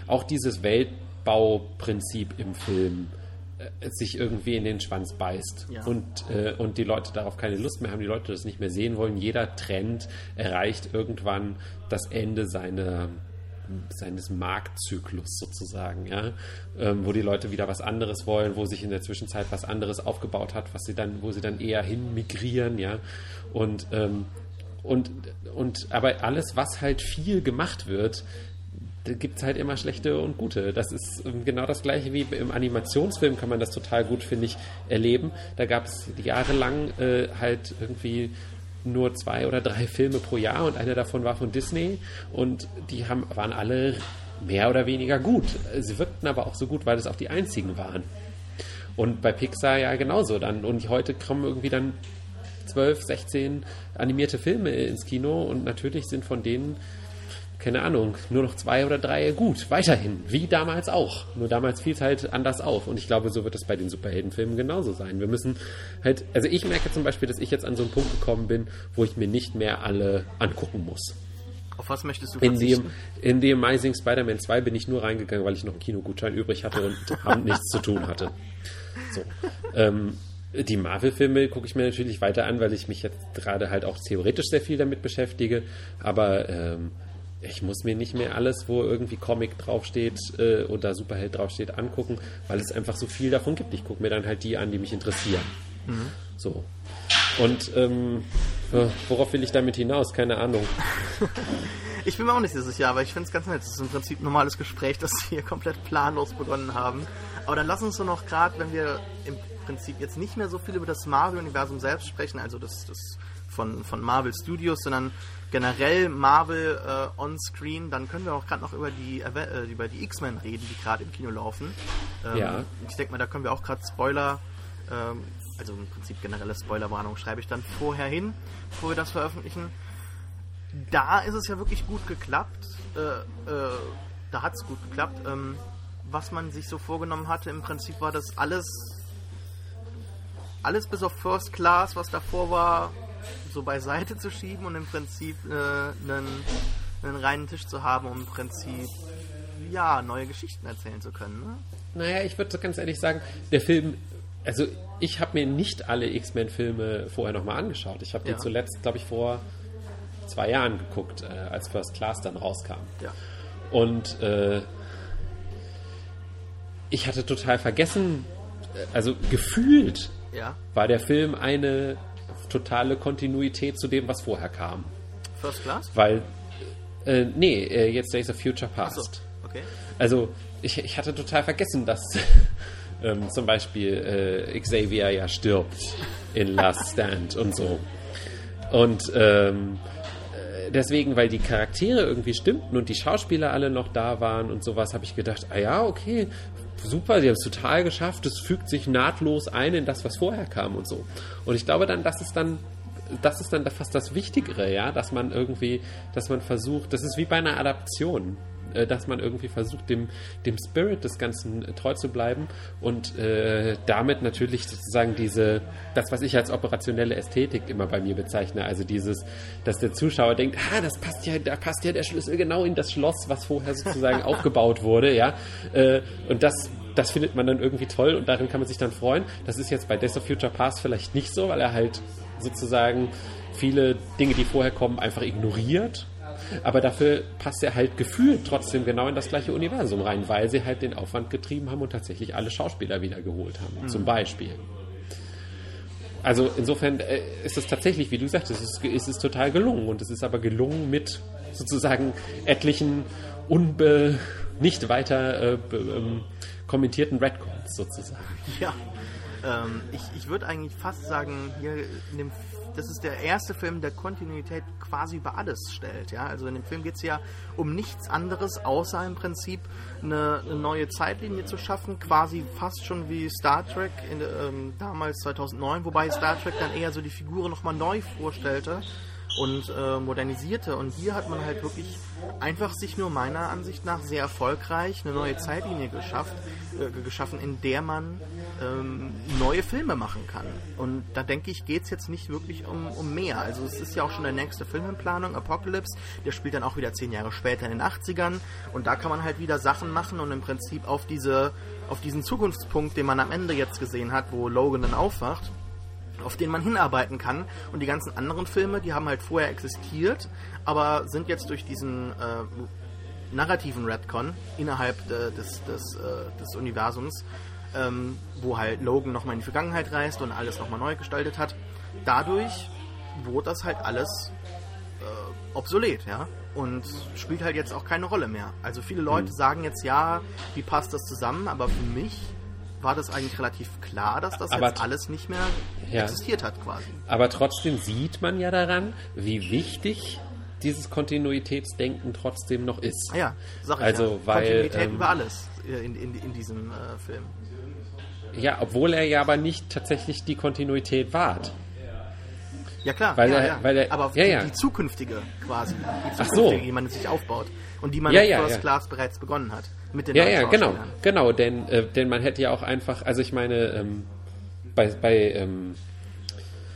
auch dieses Weltbauprinzip im Film äh, sich irgendwie in den Schwanz beißt ja. und, äh, und die Leute darauf keine Lust mehr haben, die Leute das nicht mehr sehen wollen. Jeder Trend erreicht irgendwann das Ende seiner, seines Marktzyklus sozusagen, ja, ähm, wo die Leute wieder was anderes wollen, wo sich in der Zwischenzeit was anderes aufgebaut hat, was sie dann, wo sie dann eher hin migrieren, ja, und ähm, und und aber alles, was halt viel gemacht wird, gibt es halt immer schlechte und gute. Das ist ähm, genau das gleiche wie im Animationsfilm kann man das total gut, finde ich, erleben. Da gab es jahrelang äh, halt irgendwie nur zwei oder drei Filme pro Jahr und einer davon war von Disney und die haben, waren alle mehr oder weniger gut. Sie wirkten aber auch so gut, weil es auch die einzigen waren. Und bei Pixar ja genauso dann. Und heute kommen irgendwie dann 12, 16 animierte Filme ins Kino und natürlich sind von denen keine Ahnung, nur noch zwei oder drei gut, weiterhin, wie damals auch. Nur damals fiel es halt anders auf. Und ich glaube, so wird es bei den Superheldenfilmen genauso sein. Wir müssen halt, also ich merke zum Beispiel, dass ich jetzt an so einen Punkt gekommen bin, wo ich mir nicht mehr alle angucken muss. Auf was möchtest du verzichten? In The, in The Amazing Spider-Man 2 bin ich nur reingegangen, weil ich noch einen Kinogutschein übrig hatte und Abend nichts zu tun hatte. So. Ähm, die Marvel-Filme gucke ich mir natürlich weiter an, weil ich mich jetzt gerade halt auch theoretisch sehr viel damit beschäftige. Aber ähm, ich muss mir nicht mehr alles, wo irgendwie Comic draufsteht äh, oder Superheld draufsteht, angucken, weil es einfach so viel davon gibt. Ich gucke mir dann halt die an, die mich interessieren. Mhm. So. Und ähm, worauf will ich damit hinaus? Keine Ahnung. ich bin mir auch nicht so sicher, aber ich finde es ganz nett. Es ist im Prinzip ein normales Gespräch, das wir hier komplett planlos begonnen haben. Aber dann lass uns doch noch gerade, wenn wir im Prinzip jetzt nicht mehr so viel über das Marvel-Universum selbst sprechen, also das, das von, von Marvel Studios, sondern generell Marvel äh, on-screen, dann können wir auch gerade noch über die, äh, über die X-Men reden, die gerade im Kino laufen. Ähm, Ja. Ich denke mal, da können wir auch gerade Spoiler, ähm, also im Prinzip generelle Spoilerwarnung schreibe ich dann vorher hin, bevor wir das veröffentlichen. Da ist es ja wirklich gut geklappt. Äh, äh, da hat es gut geklappt. Ähm, was man sich so vorgenommen hatte, im Prinzip war das alles, alles bis auf First Class, was davor war, so beiseite zu schieben und im Prinzip äh, einen, einen reinen Tisch zu haben, um im Prinzip ja neue Geschichten erzählen zu können. Ne? Naja, ich würde ganz ehrlich sagen, der Film, also ich habe mir nicht alle X-Men-Filme vorher nochmal angeschaut. Ich habe Ja. den zuletzt, glaube ich, vor zwei Jahren geguckt, äh, als First Class dann rauskam. Ja. Und äh, ich hatte total vergessen, äh, also gefühlt Ja. war der Film eine totale Kontinuität zu dem, was vorher kam. First Class? Weil, äh, nee, äh, jetzt Days of Future Past. okay. Also, ich, ich hatte total vergessen, dass ähm, zum Beispiel äh, Xavier ja stirbt in Last Stand und so. Und ähm, äh, deswegen, weil die Charaktere irgendwie stimmten und die Schauspieler alle noch da waren und sowas, habe ich gedacht, ah ja, okay, super, sie haben es total geschafft, es fügt sich nahtlos ein in das, was vorher kam und so. Und ich glaube dann, das ist dann das ist dann fast das Wichtigere, ja, dass man irgendwie, dass man versucht, das ist wie bei einer Adaption, äh, dass man irgendwie versucht, dem, dem Spirit des Ganzen äh, treu zu bleiben und äh, damit natürlich sozusagen diese, das, was ich als operationelle Ästhetik immer bei mir bezeichne, also dieses, dass der Zuschauer denkt, ah, das passt ja, da passt ja der Schlüssel genau in das Schloss, was vorher sozusagen aufgebaut wurde, ja, äh, und das das findet man dann irgendwie toll und darin kann man sich dann freuen. Das ist jetzt bei Days of Future Past vielleicht nicht so, weil er halt sozusagen viele Dinge, die vorher kommen, einfach ignoriert. Aber dafür passt er halt gefühlt trotzdem genau in das gleiche Universum rein, weil sie halt den Aufwand getrieben haben und tatsächlich alle Schauspieler wiedergeholt haben, zum Beispiel. Also insofern äh, ist es tatsächlich, wie du sagtest, es ist, es ist total gelungen und es ist aber gelungen mit sozusagen etlichen unbe nicht weiter äh, ähm, kommentierten Redcons sozusagen. Ja. Ähm, ich ich würde eigentlich fast sagen, hier in dem, das ist der erste Film, der Kontinuität quasi über alles stellt. Ja? Also in dem Film geht es ja um nichts anderes, außer im Prinzip eine, eine neue Zeitlinie zu schaffen, quasi fast schon wie Star Trek in, ähm, damals 2009, wobei Star Trek dann eher so die Figuren nochmal neu vorstellte und äh, modernisierte. Und hier hat man halt wirklich einfach sich nur meiner Ansicht nach sehr erfolgreich eine neue Zeitlinie geschafft, äh, geschaffen, in der man ähm, neue Filme machen kann. Und da denke ich, geht es jetzt nicht wirklich um, um mehr. Also es ist ja auch schon der nächste Film in Planung, Apocalypse, der spielt dann auch wieder zehn Jahre später in den 80ern. Und da kann man halt wieder Sachen machen und im Prinzip auf diese auf diesen Zukunftspunkt, den man am Ende jetzt gesehen hat, wo Logan dann aufwacht, auf den man hinarbeiten kann. Und die ganzen anderen Filme, die haben halt vorher existiert, aber sind jetzt durch diesen äh, narrativen Redcon innerhalb de, des, des, äh, des Universums, ähm, wo halt Logan nochmal in die Vergangenheit reist und alles nochmal neu gestaltet hat, dadurch wurde das halt alles äh, obsolet, ja. Und spielt halt jetzt auch keine Rolle mehr. Also viele Leute sagen jetzt, ja, wie passt das zusammen? Aber für mich war das eigentlich relativ klar, dass das Aber jetzt alles nicht mehr Ja. existiert hat quasi. Aber trotzdem sieht man ja daran, wie wichtig dieses Kontinuitätsdenken trotzdem noch ist. Ah ja, sag ich Also, ja. weil, Kontinuität ähm, über alles äh, in, in, in diesem äh, Film. Ja, obwohl er ja aber nicht tatsächlich die Kontinuität wahrt. Ja klar, Weil ja, er- ja. weil er- aber ja, die, ja. die zukünftige quasi, die Ach zukünftige, so. die man sich aufbaut und die man Ja, mit ja, First. Class bereits begonnen hat. Mit den Ja, ja, genau, genau, denn, äh, denn man hätte ja auch einfach, also ich meine, ähm, bei, bei, ähm,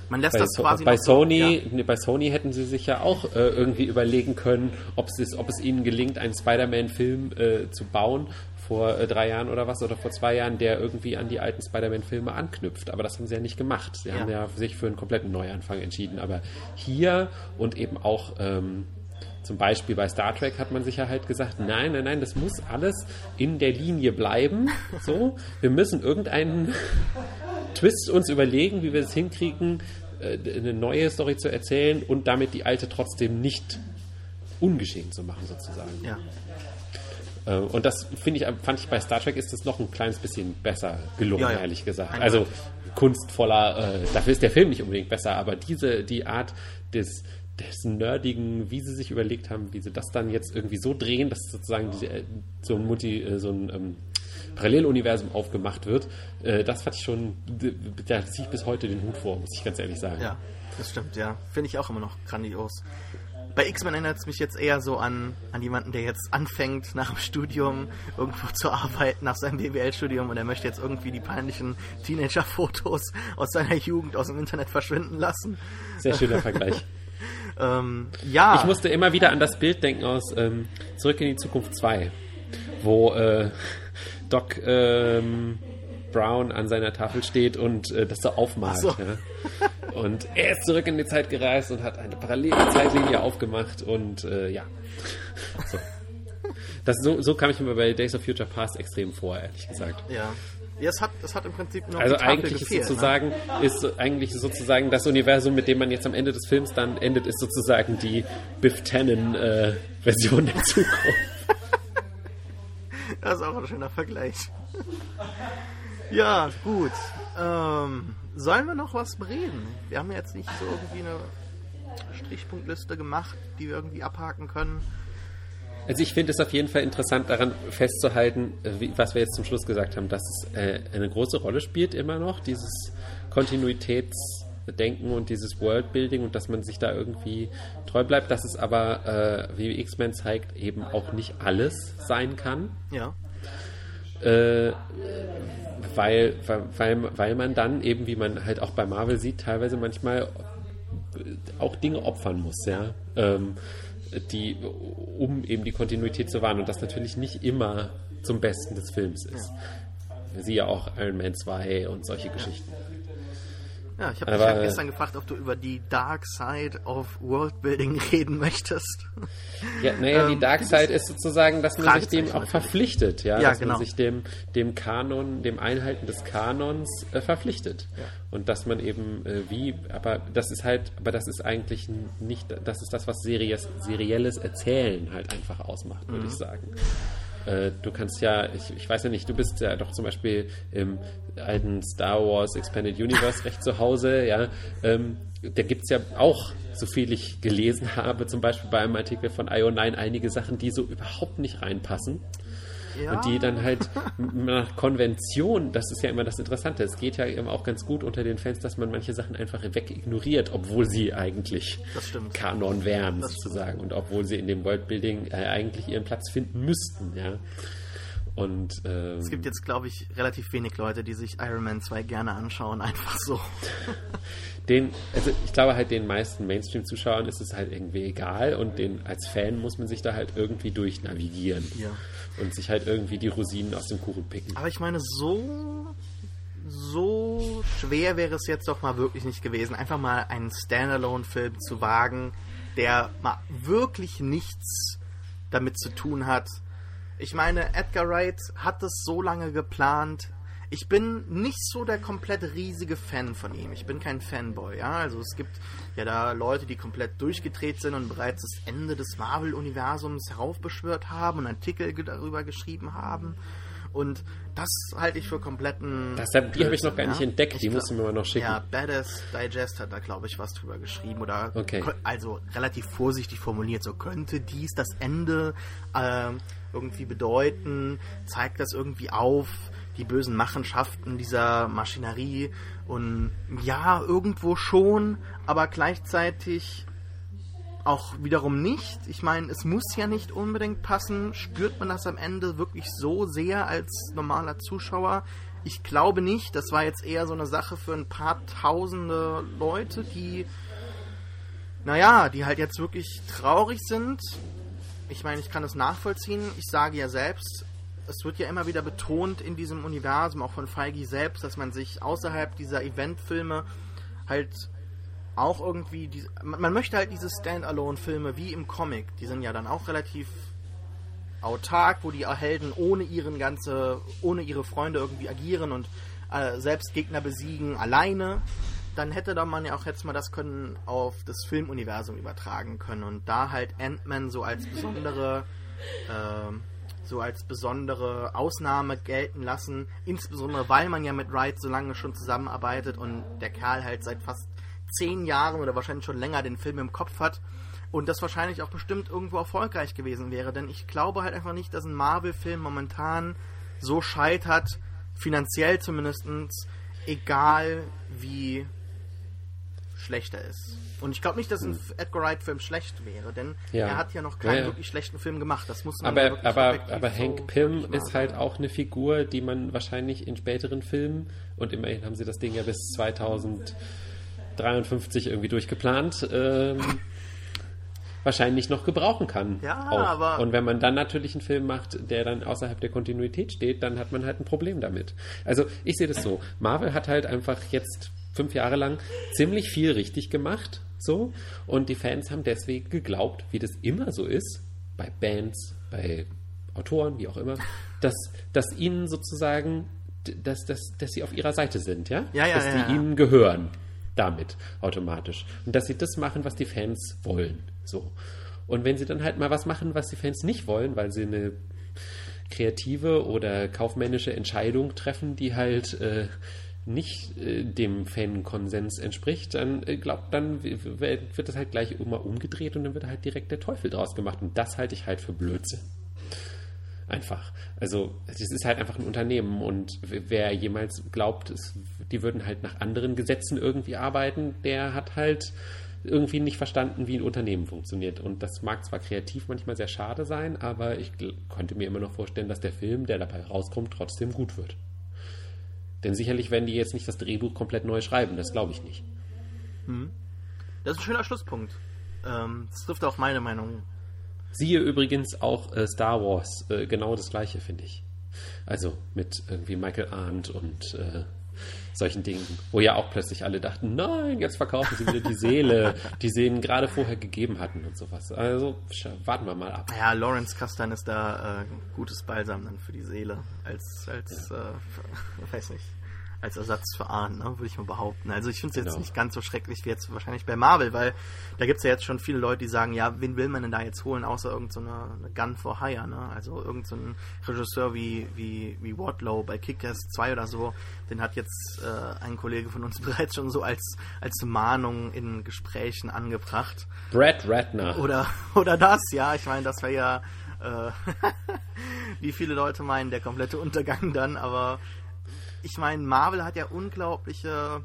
Man lässt bei, das quasi bei noch so, Sony, ja. nee, bei Sony hätten sie sich ja auch äh, irgendwie überlegen können, ob es, ob es ihnen gelingt, einen Spider-Man-Film äh, zu bauen vor äh, drei Jahren oder was oder vor zwei Jahren, der irgendwie an die alten Spider-Man-Filme anknüpft. Aber das haben sie ja nicht gemacht. Sie Ja. haben ja sich für einen kompletten Neuanfang entschieden. Aber hier und eben auch ähm, zum Beispiel bei Star Trek hat man sich ja halt gesagt, nein, nein, nein, das muss alles in der Linie bleiben. So, wir müssen irgendeinen Twist uns überlegen, wie wir es hinkriegen, äh, eine neue Story zu erzählen und damit die alte trotzdem nicht ungeschehen zu machen, sozusagen. ja. Äh, und das finde ich, fand ich bei Star Trek ist das noch ein kleines bisschen besser gelungen, Ja, ja. ehrlich gesagt. Also kunstvoller, äh, dafür ist der Film nicht unbedingt besser, aber diese, die Art des, des Nerdigen, wie sie sich überlegt haben, wie sie das dann jetzt irgendwie so drehen, dass sozusagen diese, äh, so ein Multi, äh, so ein ähm, Paralleluniversum aufgemacht wird, äh, das fand ich schon, da ziehe ich bis heute den Hut vor, muss ich ganz ehrlich sagen. Ja, das stimmt, ja. Finde ich auch immer noch grandios. Bei X-Men erinnert es mich jetzt eher so an, an jemanden, der jetzt anfängt, nach dem Studium irgendwo zu arbeiten, nach seinem BWL-Studium und er möchte jetzt irgendwie die peinlichen Teenager-Fotos aus seiner Jugend aus dem Internet verschwinden lassen. Sehr schöner Vergleich. Ähm, ja, Ich musste immer wieder an das Bild denken aus ähm, Zurück in die Zukunft 2, wo äh, Doc ähm, Brown an seiner Tafel steht und äh, das so aufmalt. So. Ja. Und er ist zurück in die Zeit gereist und hat eine parallele Zeitlinie aufgemacht und äh, ja. So. Das, so, so kam ich mir bei Days of Future Past extrem vor, ehrlich gesagt. ja. Ja es, hat, es hat im Prinzip nur Also eigentlich ist gefehlt, ne? sozusagen, ist so- eigentlich sozusagen das Universum, mit dem man jetzt am Ende des Films dann endet, ist sozusagen die Biff Tannen äh, Version der Zukunft. Ne? Das ist auch ein schöner Vergleich. ja, gut. Ähm, sollen wir noch was bereden? Wir haben ja jetzt nicht so irgendwie eine Strichpunktliste gemacht, die wir irgendwie abhaken können. Also ich finde es auf jeden Fall interessant daran festzuhalten, äh, wie, was wir jetzt zum Schluss gesagt haben, dass es äh, eine große Rolle spielt immer noch, dieses Kontinuitätsdenken und dieses Worldbuilding und dass man sich da irgendwie treu bleibt, dass es aber, äh, wie X-Men zeigt, eben auch nicht alles sein kann. Ja. äh, weil, weil, weil man dann eben, wie man halt auch bei Marvel sieht, teilweise manchmal auch Dinge opfern muss, ja, ähm, die, um eben die Kontinuität zu wahren und das natürlich nicht immer zum Besten des Films ist. Siehe auch Iron Man 2 und solche Geschichten. Ja, ich habe dich ja gestern gefragt, ob du über die Dark Side of Worldbuilding reden möchtest. Ja, naja, die Ähm, Dark Side ist sozusagen, dass man sich dem auch natürlich. verpflichtet, ja, Ja, dass genau. man sich dem, dem Kanon, dem Einhalten des Kanons äh, verpflichtet. Und dass man eben äh, wie, aber das ist halt, aber das ist eigentlich nicht, das ist das, was Series, serielles Erzählen halt einfach ausmacht, würde Mhm. ich sagen. Äh, du kannst ja, ich, ich weiß ja nicht, du bist ja doch zum Beispiel im alten Star Wars Expanded Universe recht zu Hause, ja. Ähm, da gibt es ja auch, so viel ich gelesen habe, zum Beispiel bei einem Artikel von IO9 einige Sachen, die so überhaupt nicht reinpassen. Ja. Und die dann halt nach Konvention, das ist ja immer das Interessante, es geht ja eben auch ganz gut unter den Fans, dass man manche Sachen einfach wegignoriert, obwohl sie eigentlich. Kanon wären, sozusagen. Und obwohl sie in dem Worldbuilding äh, eigentlich ihren Platz finden müssten, ja. Und ähm, Es gibt jetzt, glaube ich, relativ wenig Leute, die sich Iron Man 2 gerne anschauen, einfach so. den, also ich glaube halt den meisten Mainstream-Zuschauern ist es halt irgendwie egal und den als Fan muss man sich da halt irgendwie durchnavigieren Ja. und sich halt irgendwie die Rosinen aus dem Kuchen picken. Aber ich meine, so, so schwer wäre es jetzt doch mal wirklich nicht gewesen, einfach mal einen Standalone-Film zu wagen, der mal wirklich nichts damit zu tun hat. Ich meine, Edgar Wright hat es so lange geplant. Ich bin nicht so der komplett riesige Fan von ihm. Ich bin kein Fanboy, ja. Also es gibt ja da Leute, die komplett durchgedreht sind und bereits das Ende des Marvel-Universums heraufbeschwört haben und Artikel darüber geschrieben haben. Und das halte ich für kompletten. Das die habe ich noch gar nicht ja. entdeckt, die Ich musst du mir mal noch schicken. Ja, Badass Digest hat da, glaube ich, was drüber geschrieben. Oder Okay. also relativ vorsichtig formuliert. So könnte dies das Ende ähm, irgendwie bedeuten, zeigt das irgendwie auf, die bösen Machenschaften dieser Maschinerie. Und ja, irgendwo schon, aber gleichzeitig auch wiederum nicht. Ich meine, es muss ja nicht unbedingt passen. Spürt man das am Ende wirklich so sehr als normaler Zuschauer? Ich glaube nicht. Das war jetzt eher so eine Sache für ein paar tausende Leute, die, naja, die halt jetzt wirklich traurig sind. Ich meine, ich kann es nachvollziehen. Ich sage ja selbst, es wird ja immer wieder betont in diesem Universum, auch von Feige selbst, dass man sich außerhalb dieser Eventfilme halt auch irgendwie, die, man, möchte halt diese Standalone-Filme wie im Comic, die sind ja dann auch relativ autark, wo die Helden ohne ihren ganze, ohne ihre Freunde irgendwie agieren und äh, selbst Gegner besiegen alleine. Dann hätte doch man ja auch jetzt mal das können auf das Filmuniversum übertragen können und da halt Ant-Man so als besondere ähm, so als besondere Ausnahme gelten lassen. Insbesondere, weil man ja mit Wright so lange schon zusammenarbeitet und der Kerl halt seit fast zehn Jahren oder wahrscheinlich schon länger den Film im Kopf hat und das wahrscheinlich auch bestimmt irgendwo erfolgreich gewesen wäre. Denn ich glaube halt einfach nicht, dass ein Marvel-Film momentan so scheitert, finanziell zumindest, egal wie schlechter ist. Und ich glaube nicht, dass ein Edgar Wright-Film schlecht wäre, denn Ja. er hat ja noch keinen Ja, ja. wirklich schlechten Film gemacht. Das muss man Aber, aber, aber so Hank Pym ist halt auch eine Figur, die man wahrscheinlich in späteren Filmen, und immerhin haben sie das Ding ja bis 2053 irgendwie durchgeplant, ähm, wahrscheinlich noch gebrauchen kann. Ja, auch. aber- Und wenn man dann natürlich einen Film macht, der dann außerhalb der Kontinuität steht, dann hat man halt ein Problem damit. Also ich sehe das so. Marvel hat halt einfach jetzt fünf Jahre lang ziemlich viel richtig gemacht, so. Und die Fans haben deswegen geglaubt, wie das immer so ist, bei Bands, bei Autoren, wie auch immer, dass, dass ihnen sozusagen, dass, dass, dass sie auf ihrer Seite sind, ja? Ja, ja, dass ja, die ihnen gehören damit automatisch. Und dass sie das machen, was die Fans wollen. So. Und wenn sie dann halt mal was machen, was die Fans nicht wollen, weil sie eine kreative oder kaufmännische Entscheidung treffen, die halt äh, nicht äh, dem Fankonsens entspricht, dann äh, glaubt, dann wird das halt gleich immer umgedreht und dann wird halt direkt der Teufel draus gemacht. Und das halte ich halt für Blödsinn. Einfach. Also, es ist halt einfach ein Unternehmen und wer jemals glaubt, es, die würden halt nach anderen Gesetzen irgendwie arbeiten, der hat halt irgendwie nicht verstanden, wie ein Unternehmen funktioniert. Und das mag zwar kreativ manchmal sehr schade sein, aber ich konnte mir immer noch vorstellen, dass der Film, der dabei rauskommt, trotzdem gut wird. Denn sicherlich werden die jetzt nicht das Drehbuch komplett neu schreiben, das glaube ich nicht. Das ist ein schöner Schlusspunkt. Ähm, das trifft auch meine Meinung. Siehe übrigens auch äh, Star Wars, äh, genau das gleiche, finde ich. Also mit irgendwie Michael Arndt und äh, solchen Dingen, wo ja auch plötzlich alle dachten, nein, jetzt verkaufen sie wieder die Seele, die sie ihnen gerade vorher gegeben hatten und sowas. Also warten wir mal ab. Ja, Lawrence Kasdan ist da äh, gutes Balsam dann für die Seele. Als, als äh, weiß nicht, als Ersatz für Ahn, ne, würde ich mal behaupten. Also ich finde es jetzt Genau. nicht ganz so schrecklich wie jetzt wahrscheinlich bei Marvel, weil da gibt es ja jetzt schon viele Leute, die sagen, ja, wen will man denn da jetzt holen, außer irgendeine so Gun for Hire, ne? Also irgendein so Regisseur wie, wie, wie Wardlow bei Kick-Ass 2 oder so, den hat jetzt äh, ein Kollege von uns bereits schon so als, als Mahnung in Gesprächen angebracht. Brad Ratner. Oder, oder das, ja. Ich meine, das wäre ja, äh, wie viele Leute meinen, der komplette Untergang dann. Aber ich meine, Marvel hat ja unglaubliche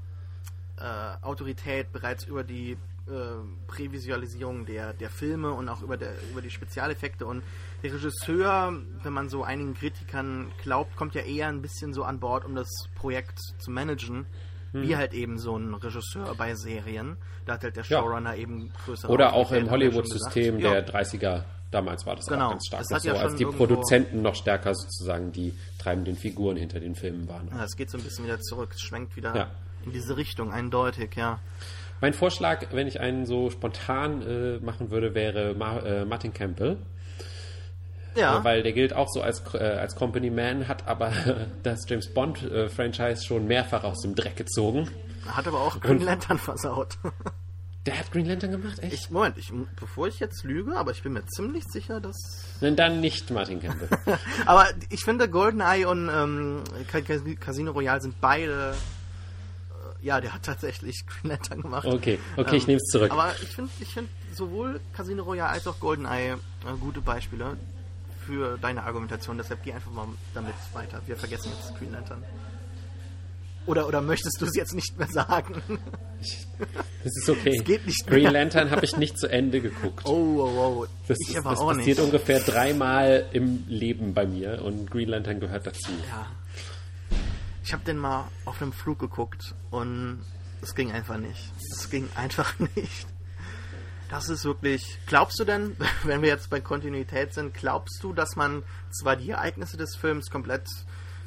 äh, Autorität bereits über die äh, Prävisualisierung der, der Filme und auch über, der, über die Spezialeffekte. Und der Regisseur, wenn man so einigen Kritikern glaubt, kommt ja eher ein bisschen so an Bord, um das Projekt zu managen. Wie halt eben so ein Regisseur bei Serien. Da hat halt der Ja. Showrunner eben größere Oder auch im Hollywood-System der 30er. Damals war das Genau. auch ganz stark Das noch so, ja als die Produzenten noch stärker sozusagen die treibenden Figuren hinter den Filmen waren. Ja, es geht so ein bisschen wieder zurück. Es schwenkt wieder Ja. in diese Richtung, eindeutig, ja. Mein Vorschlag, wenn ich einen so spontan äh, machen würde, wäre Ma äh, Martin Campbell. Ja, Äh, Weil der gilt auch so als, äh, als Company Man, hat aber das James Bond-Franchise schon mehrfach aus dem Dreck gezogen. hat aber auch Green Lantern versaut. Der hat Green Lantern gemacht? Echt? Ich, Moment, ich, bevor ich jetzt lüge, aber ich bin mir ziemlich sicher, dass. Nein, dann nicht Martin Campbell. Aber ich finde, GoldenEye und ähm, Ca- Ca- Casino Royale sind beide. Äh, ja, der hat tatsächlich Green Lantern gemacht. Okay, okay, ich nehme es zurück. Aber ich finde ich find sowohl Casino Royale als auch GoldenEye äh, gute Beispiele für deine Argumentation. Deshalb geh einfach mal damit weiter. Wir vergessen jetzt Green Lantern. Oder, oder möchtest du es jetzt nicht mehr sagen? Das ist okay. Es geht nicht Green mehr. Lantern habe ich nicht zu Ende geguckt. Oh, oh, oh. das ich ist, aber das auch passiert nicht. ungefähr dreimal im Leben bei mir und Green Lantern gehört dazu. Ja. Ich habe den mal auf einem Flug geguckt und es ging einfach nicht. Es ging einfach nicht. Das ist wirklich. Glaubst du denn, wenn wir jetzt bei Kontinuität sind, glaubst du, dass man zwar die Ereignisse des Films komplett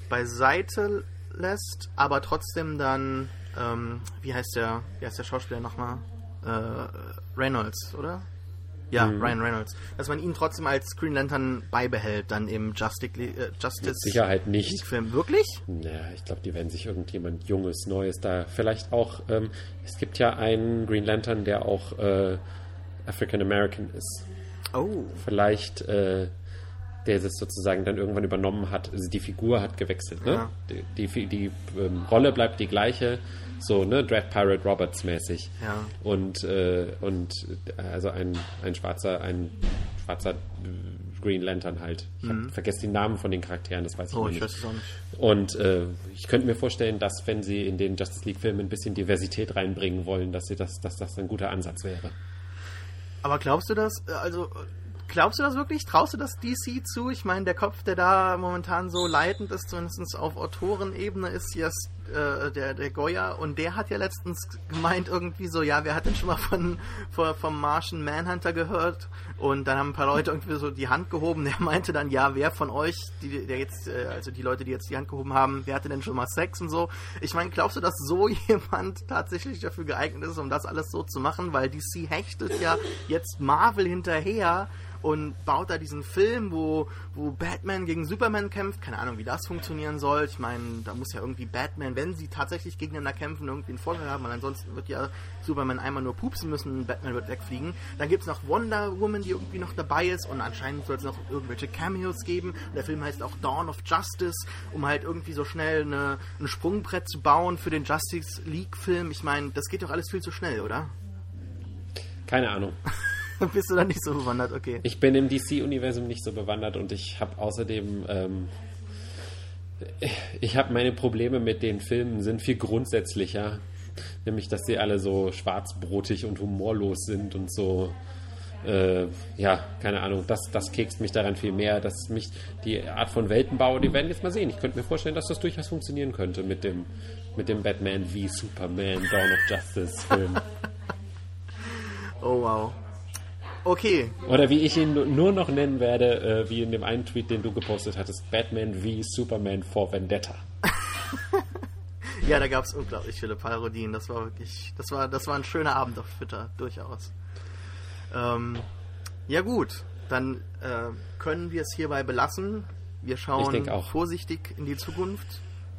beiseite lässt, aber trotzdem dann, ähm, wie heißt der, wie heißt der Schauspieler nochmal? Äh, Reynolds, oder? Ja, Mhm. Ryan Reynolds. Dass man ihn trotzdem als Green Lantern beibehält, dann im Justice, äh, Justice Mit Sicherheit nicht. League-Film. Wirklich? Ja, ich glaube, die werden sich irgendjemand Junges, Neues da. Vielleicht auch, ähm, es gibt ja einen Green Lantern, der auch äh, African American ist. Oh. Vielleicht äh, der das sozusagen dann irgendwann übernommen hat. Also die Figur hat gewechselt, ne? Ja. Die, die, die ähm, Rolle bleibt die gleiche, so, ne? Dread Pirate Roberts mäßig. Ja. Und, äh, und äh, also ein, ein schwarzer, ein schwarzer äh, Green Lantern halt. Ich hab, vergesse die Namen von den Charakteren, das weiß ich Mhm. Oh, ich nicht. weiß es auch nicht. Und äh, ich könnte mir vorstellen, dass wenn sie in den Justice League-Filmen ein bisschen Diversität reinbringen wollen, dass sie das, dass das ein guter Ansatz wäre. Aber glaubst du das, äh, also glaubst du das wirklich? Traust du das DC zu? Ich meine, der Kopf, der da momentan so leitend ist, zumindest auf Autorenebene, ist jetzt äh, der, der Goya und der hat ja letztens gemeint irgendwie so, ja, wer hat denn schon mal von, von vom Martian Manhunter gehört? Und dann haben ein paar Leute irgendwie so die Hand gehoben. Der meinte dann, ja, wer von euch, die, der jetzt, äh, also die Leute, die jetzt die Hand gehoben haben, wer hatte denn schon mal Sex und so? Ich meine, glaubst du, dass so jemand tatsächlich dafür geeignet ist, um das alles so zu machen? Weil DC hechtet ja jetzt Marvel hinterher und baut da diesen Film, wo, wo Batman gegen Superman kämpft. Keine Ahnung, wie das funktionieren soll. Ich meine, da muss ja irgendwie Batman, wenn sie tatsächlich gegeneinander kämpfen, irgendwie einen Vorteil haben, weil ansonsten wird ja Superman einmal nur pupsen müssen und Batman wird wegfliegen. Dann gibt es noch Wonder Woman, die irgendwie noch dabei ist und anscheinend soll es noch irgendwelche Cameos geben. Und der Film heißt auch Dawn of Justice, um halt irgendwie so schnell eine, ein Sprungbrett zu bauen für den Justice League Film. Ich meine, das geht doch alles viel zu schnell, oder? Keine Ahnung. Bist du da nicht so bewandert? Okay. Ich bin im DC-Universum nicht so bewandert und ich habe außerdem, ähm, ich habe meine Probleme mit den Filmen sind viel grundsätzlicher, nämlich dass sie alle so schwarzbrotig und humorlos sind und so. Äh, ja, keine Ahnung, das, das kekst mich daran viel mehr, dass mich die Art von Weltenbau, die werden jetzt mal sehen. Ich könnte mir vorstellen, dass das durchaus funktionieren könnte mit dem, mit dem Batman wie Superman Dawn of Justice Film. Oh wow. Okay, Oder wie ich ihn nu- nur noch nennen werde, äh, wie in dem einen Tweet, den du gepostet hattest, Batman wie Superman for Vendetta. Ja, da gab es unglaublich viele Parodien. Das war wirklich, das war, das war ein schöner Abend auf Twitter, durchaus. Ähm, ja gut, dann äh, können wir es hierbei belassen. Wir schauen vorsichtig in die Zukunft,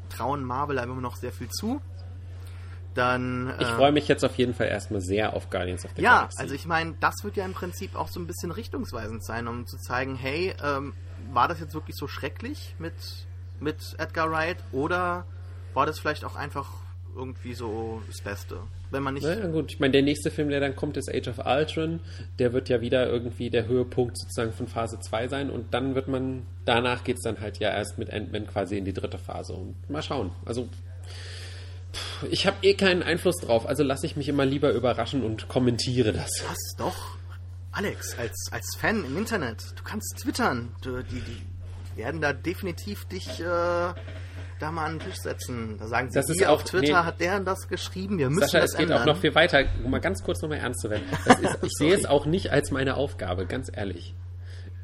trauen Marvel aber immer noch sehr viel zu. Dann Ich äh, freue mich jetzt auf jeden Fall erstmal sehr auf Guardians of the ja, Galaxy. also ich meine, das wird ja im Prinzip auch so ein bisschen richtungsweisend sein, um zu zeigen, hey, ähm, war das jetzt wirklich so schrecklich mit, mit Edgar Wright oder war das vielleicht auch einfach irgendwie so das Beste? Wenn man nicht. Na ja, gut, ich meine, der nächste Film, der dann kommt, ist Age of Ultron. Der wird ja wieder irgendwie der Höhepunkt sozusagen von Phase 2 sein und dann wird man, danach geht es dann halt ja erst mit Ant-Man quasi in die dritte Phase und mal schauen. Also, ich habe eh keinen Einfluss drauf, also lasse ich mich immer lieber überraschen und kommentiere das. Was doch? Alex, als, als Fan im Internet, du kannst twittern. Du, die, die werden da definitiv dich äh, da mal an den Tisch setzen. Da sagen sie, Das ist auch- auf Twitter nee. hat der das geschrieben, wir müssen Sascha, das es geht ändern. auch noch viel weiter. Um mal ganz kurz nochmal ernst zu werden. Ist, ich sehe es auch nicht als meine Aufgabe, ganz ehrlich.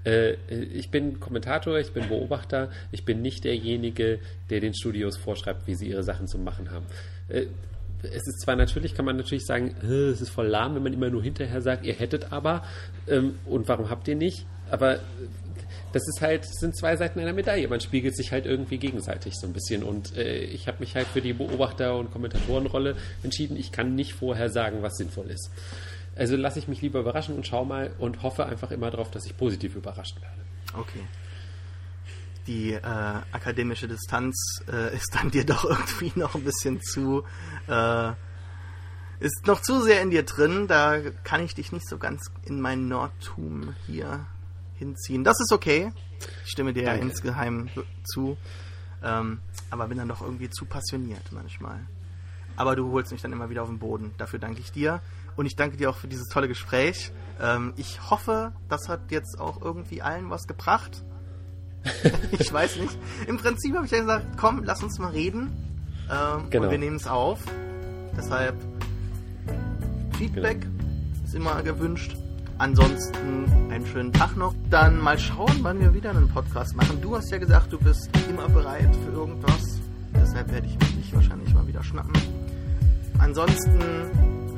Äh, ich bin Kommentator, ich bin Beobachter, ich bin nicht derjenige, der den Studios vorschreibt, wie sie ihre Sachen zu machen haben. Äh, es ist zwar natürlich, kann man natürlich sagen, äh, es ist voll lahm, wenn man immer nur hinterher sagt, ihr hättet aber ähm, und warum habt ihr nicht, aber das ist halt, das sind zwei Seiten einer Medaille. Man spiegelt sich halt irgendwie gegenseitig so ein bisschen. Und äh, ich habe mich halt für die Beobachter- und Kommentatorenrolle entschieden. Ich kann nicht vorher sagen, was sinnvoll ist. Also lasse ich mich lieber überraschen und schau mal und hoffe einfach immer darauf, dass ich positiv überrascht werde. Okay. Die äh, akademische Distanz äh, ist dann dir doch irgendwie noch ein bisschen zu. Äh, ist noch zu sehr in dir drin. Da kann ich dich nicht so ganz in mein Nordtum hier hinziehen. Das ist okay. Ich stimme dir ja Danke. insgeheim zu. Ähm, aber bin dann doch irgendwie zu passioniert manchmal. Aber du holst mich dann immer wieder auf den Boden. Dafür danke ich dir. Und ich danke dir auch für dieses tolle Gespräch. Ähm, ich hoffe, das hat jetzt auch irgendwie allen was gebracht. ich weiß nicht. Im Prinzip habe ich ja gesagt, komm, lass uns mal reden. Ähm, Genau. Und wir nehmen es auf. Deshalb Feedback ist immer gewünscht. Ansonsten einen schönen Tag noch. Dann mal schauen, wann wir wieder einen Podcast machen. Du hast ja gesagt, du bist immer bereit für irgendwas. Deshalb werde ich mich wahrscheinlich mal wieder schnappen. Ansonsten,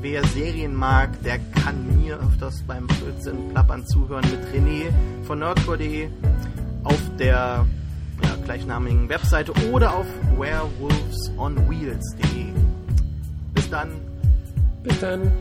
wer Serien mag, der kann mir öfters beim Blödsinn plappern zuhören mit René von nerdcore.de auf der ja, gleichnamigen Webseite oder auf werewolvesonwheels.de. Bis dann. Bis dann.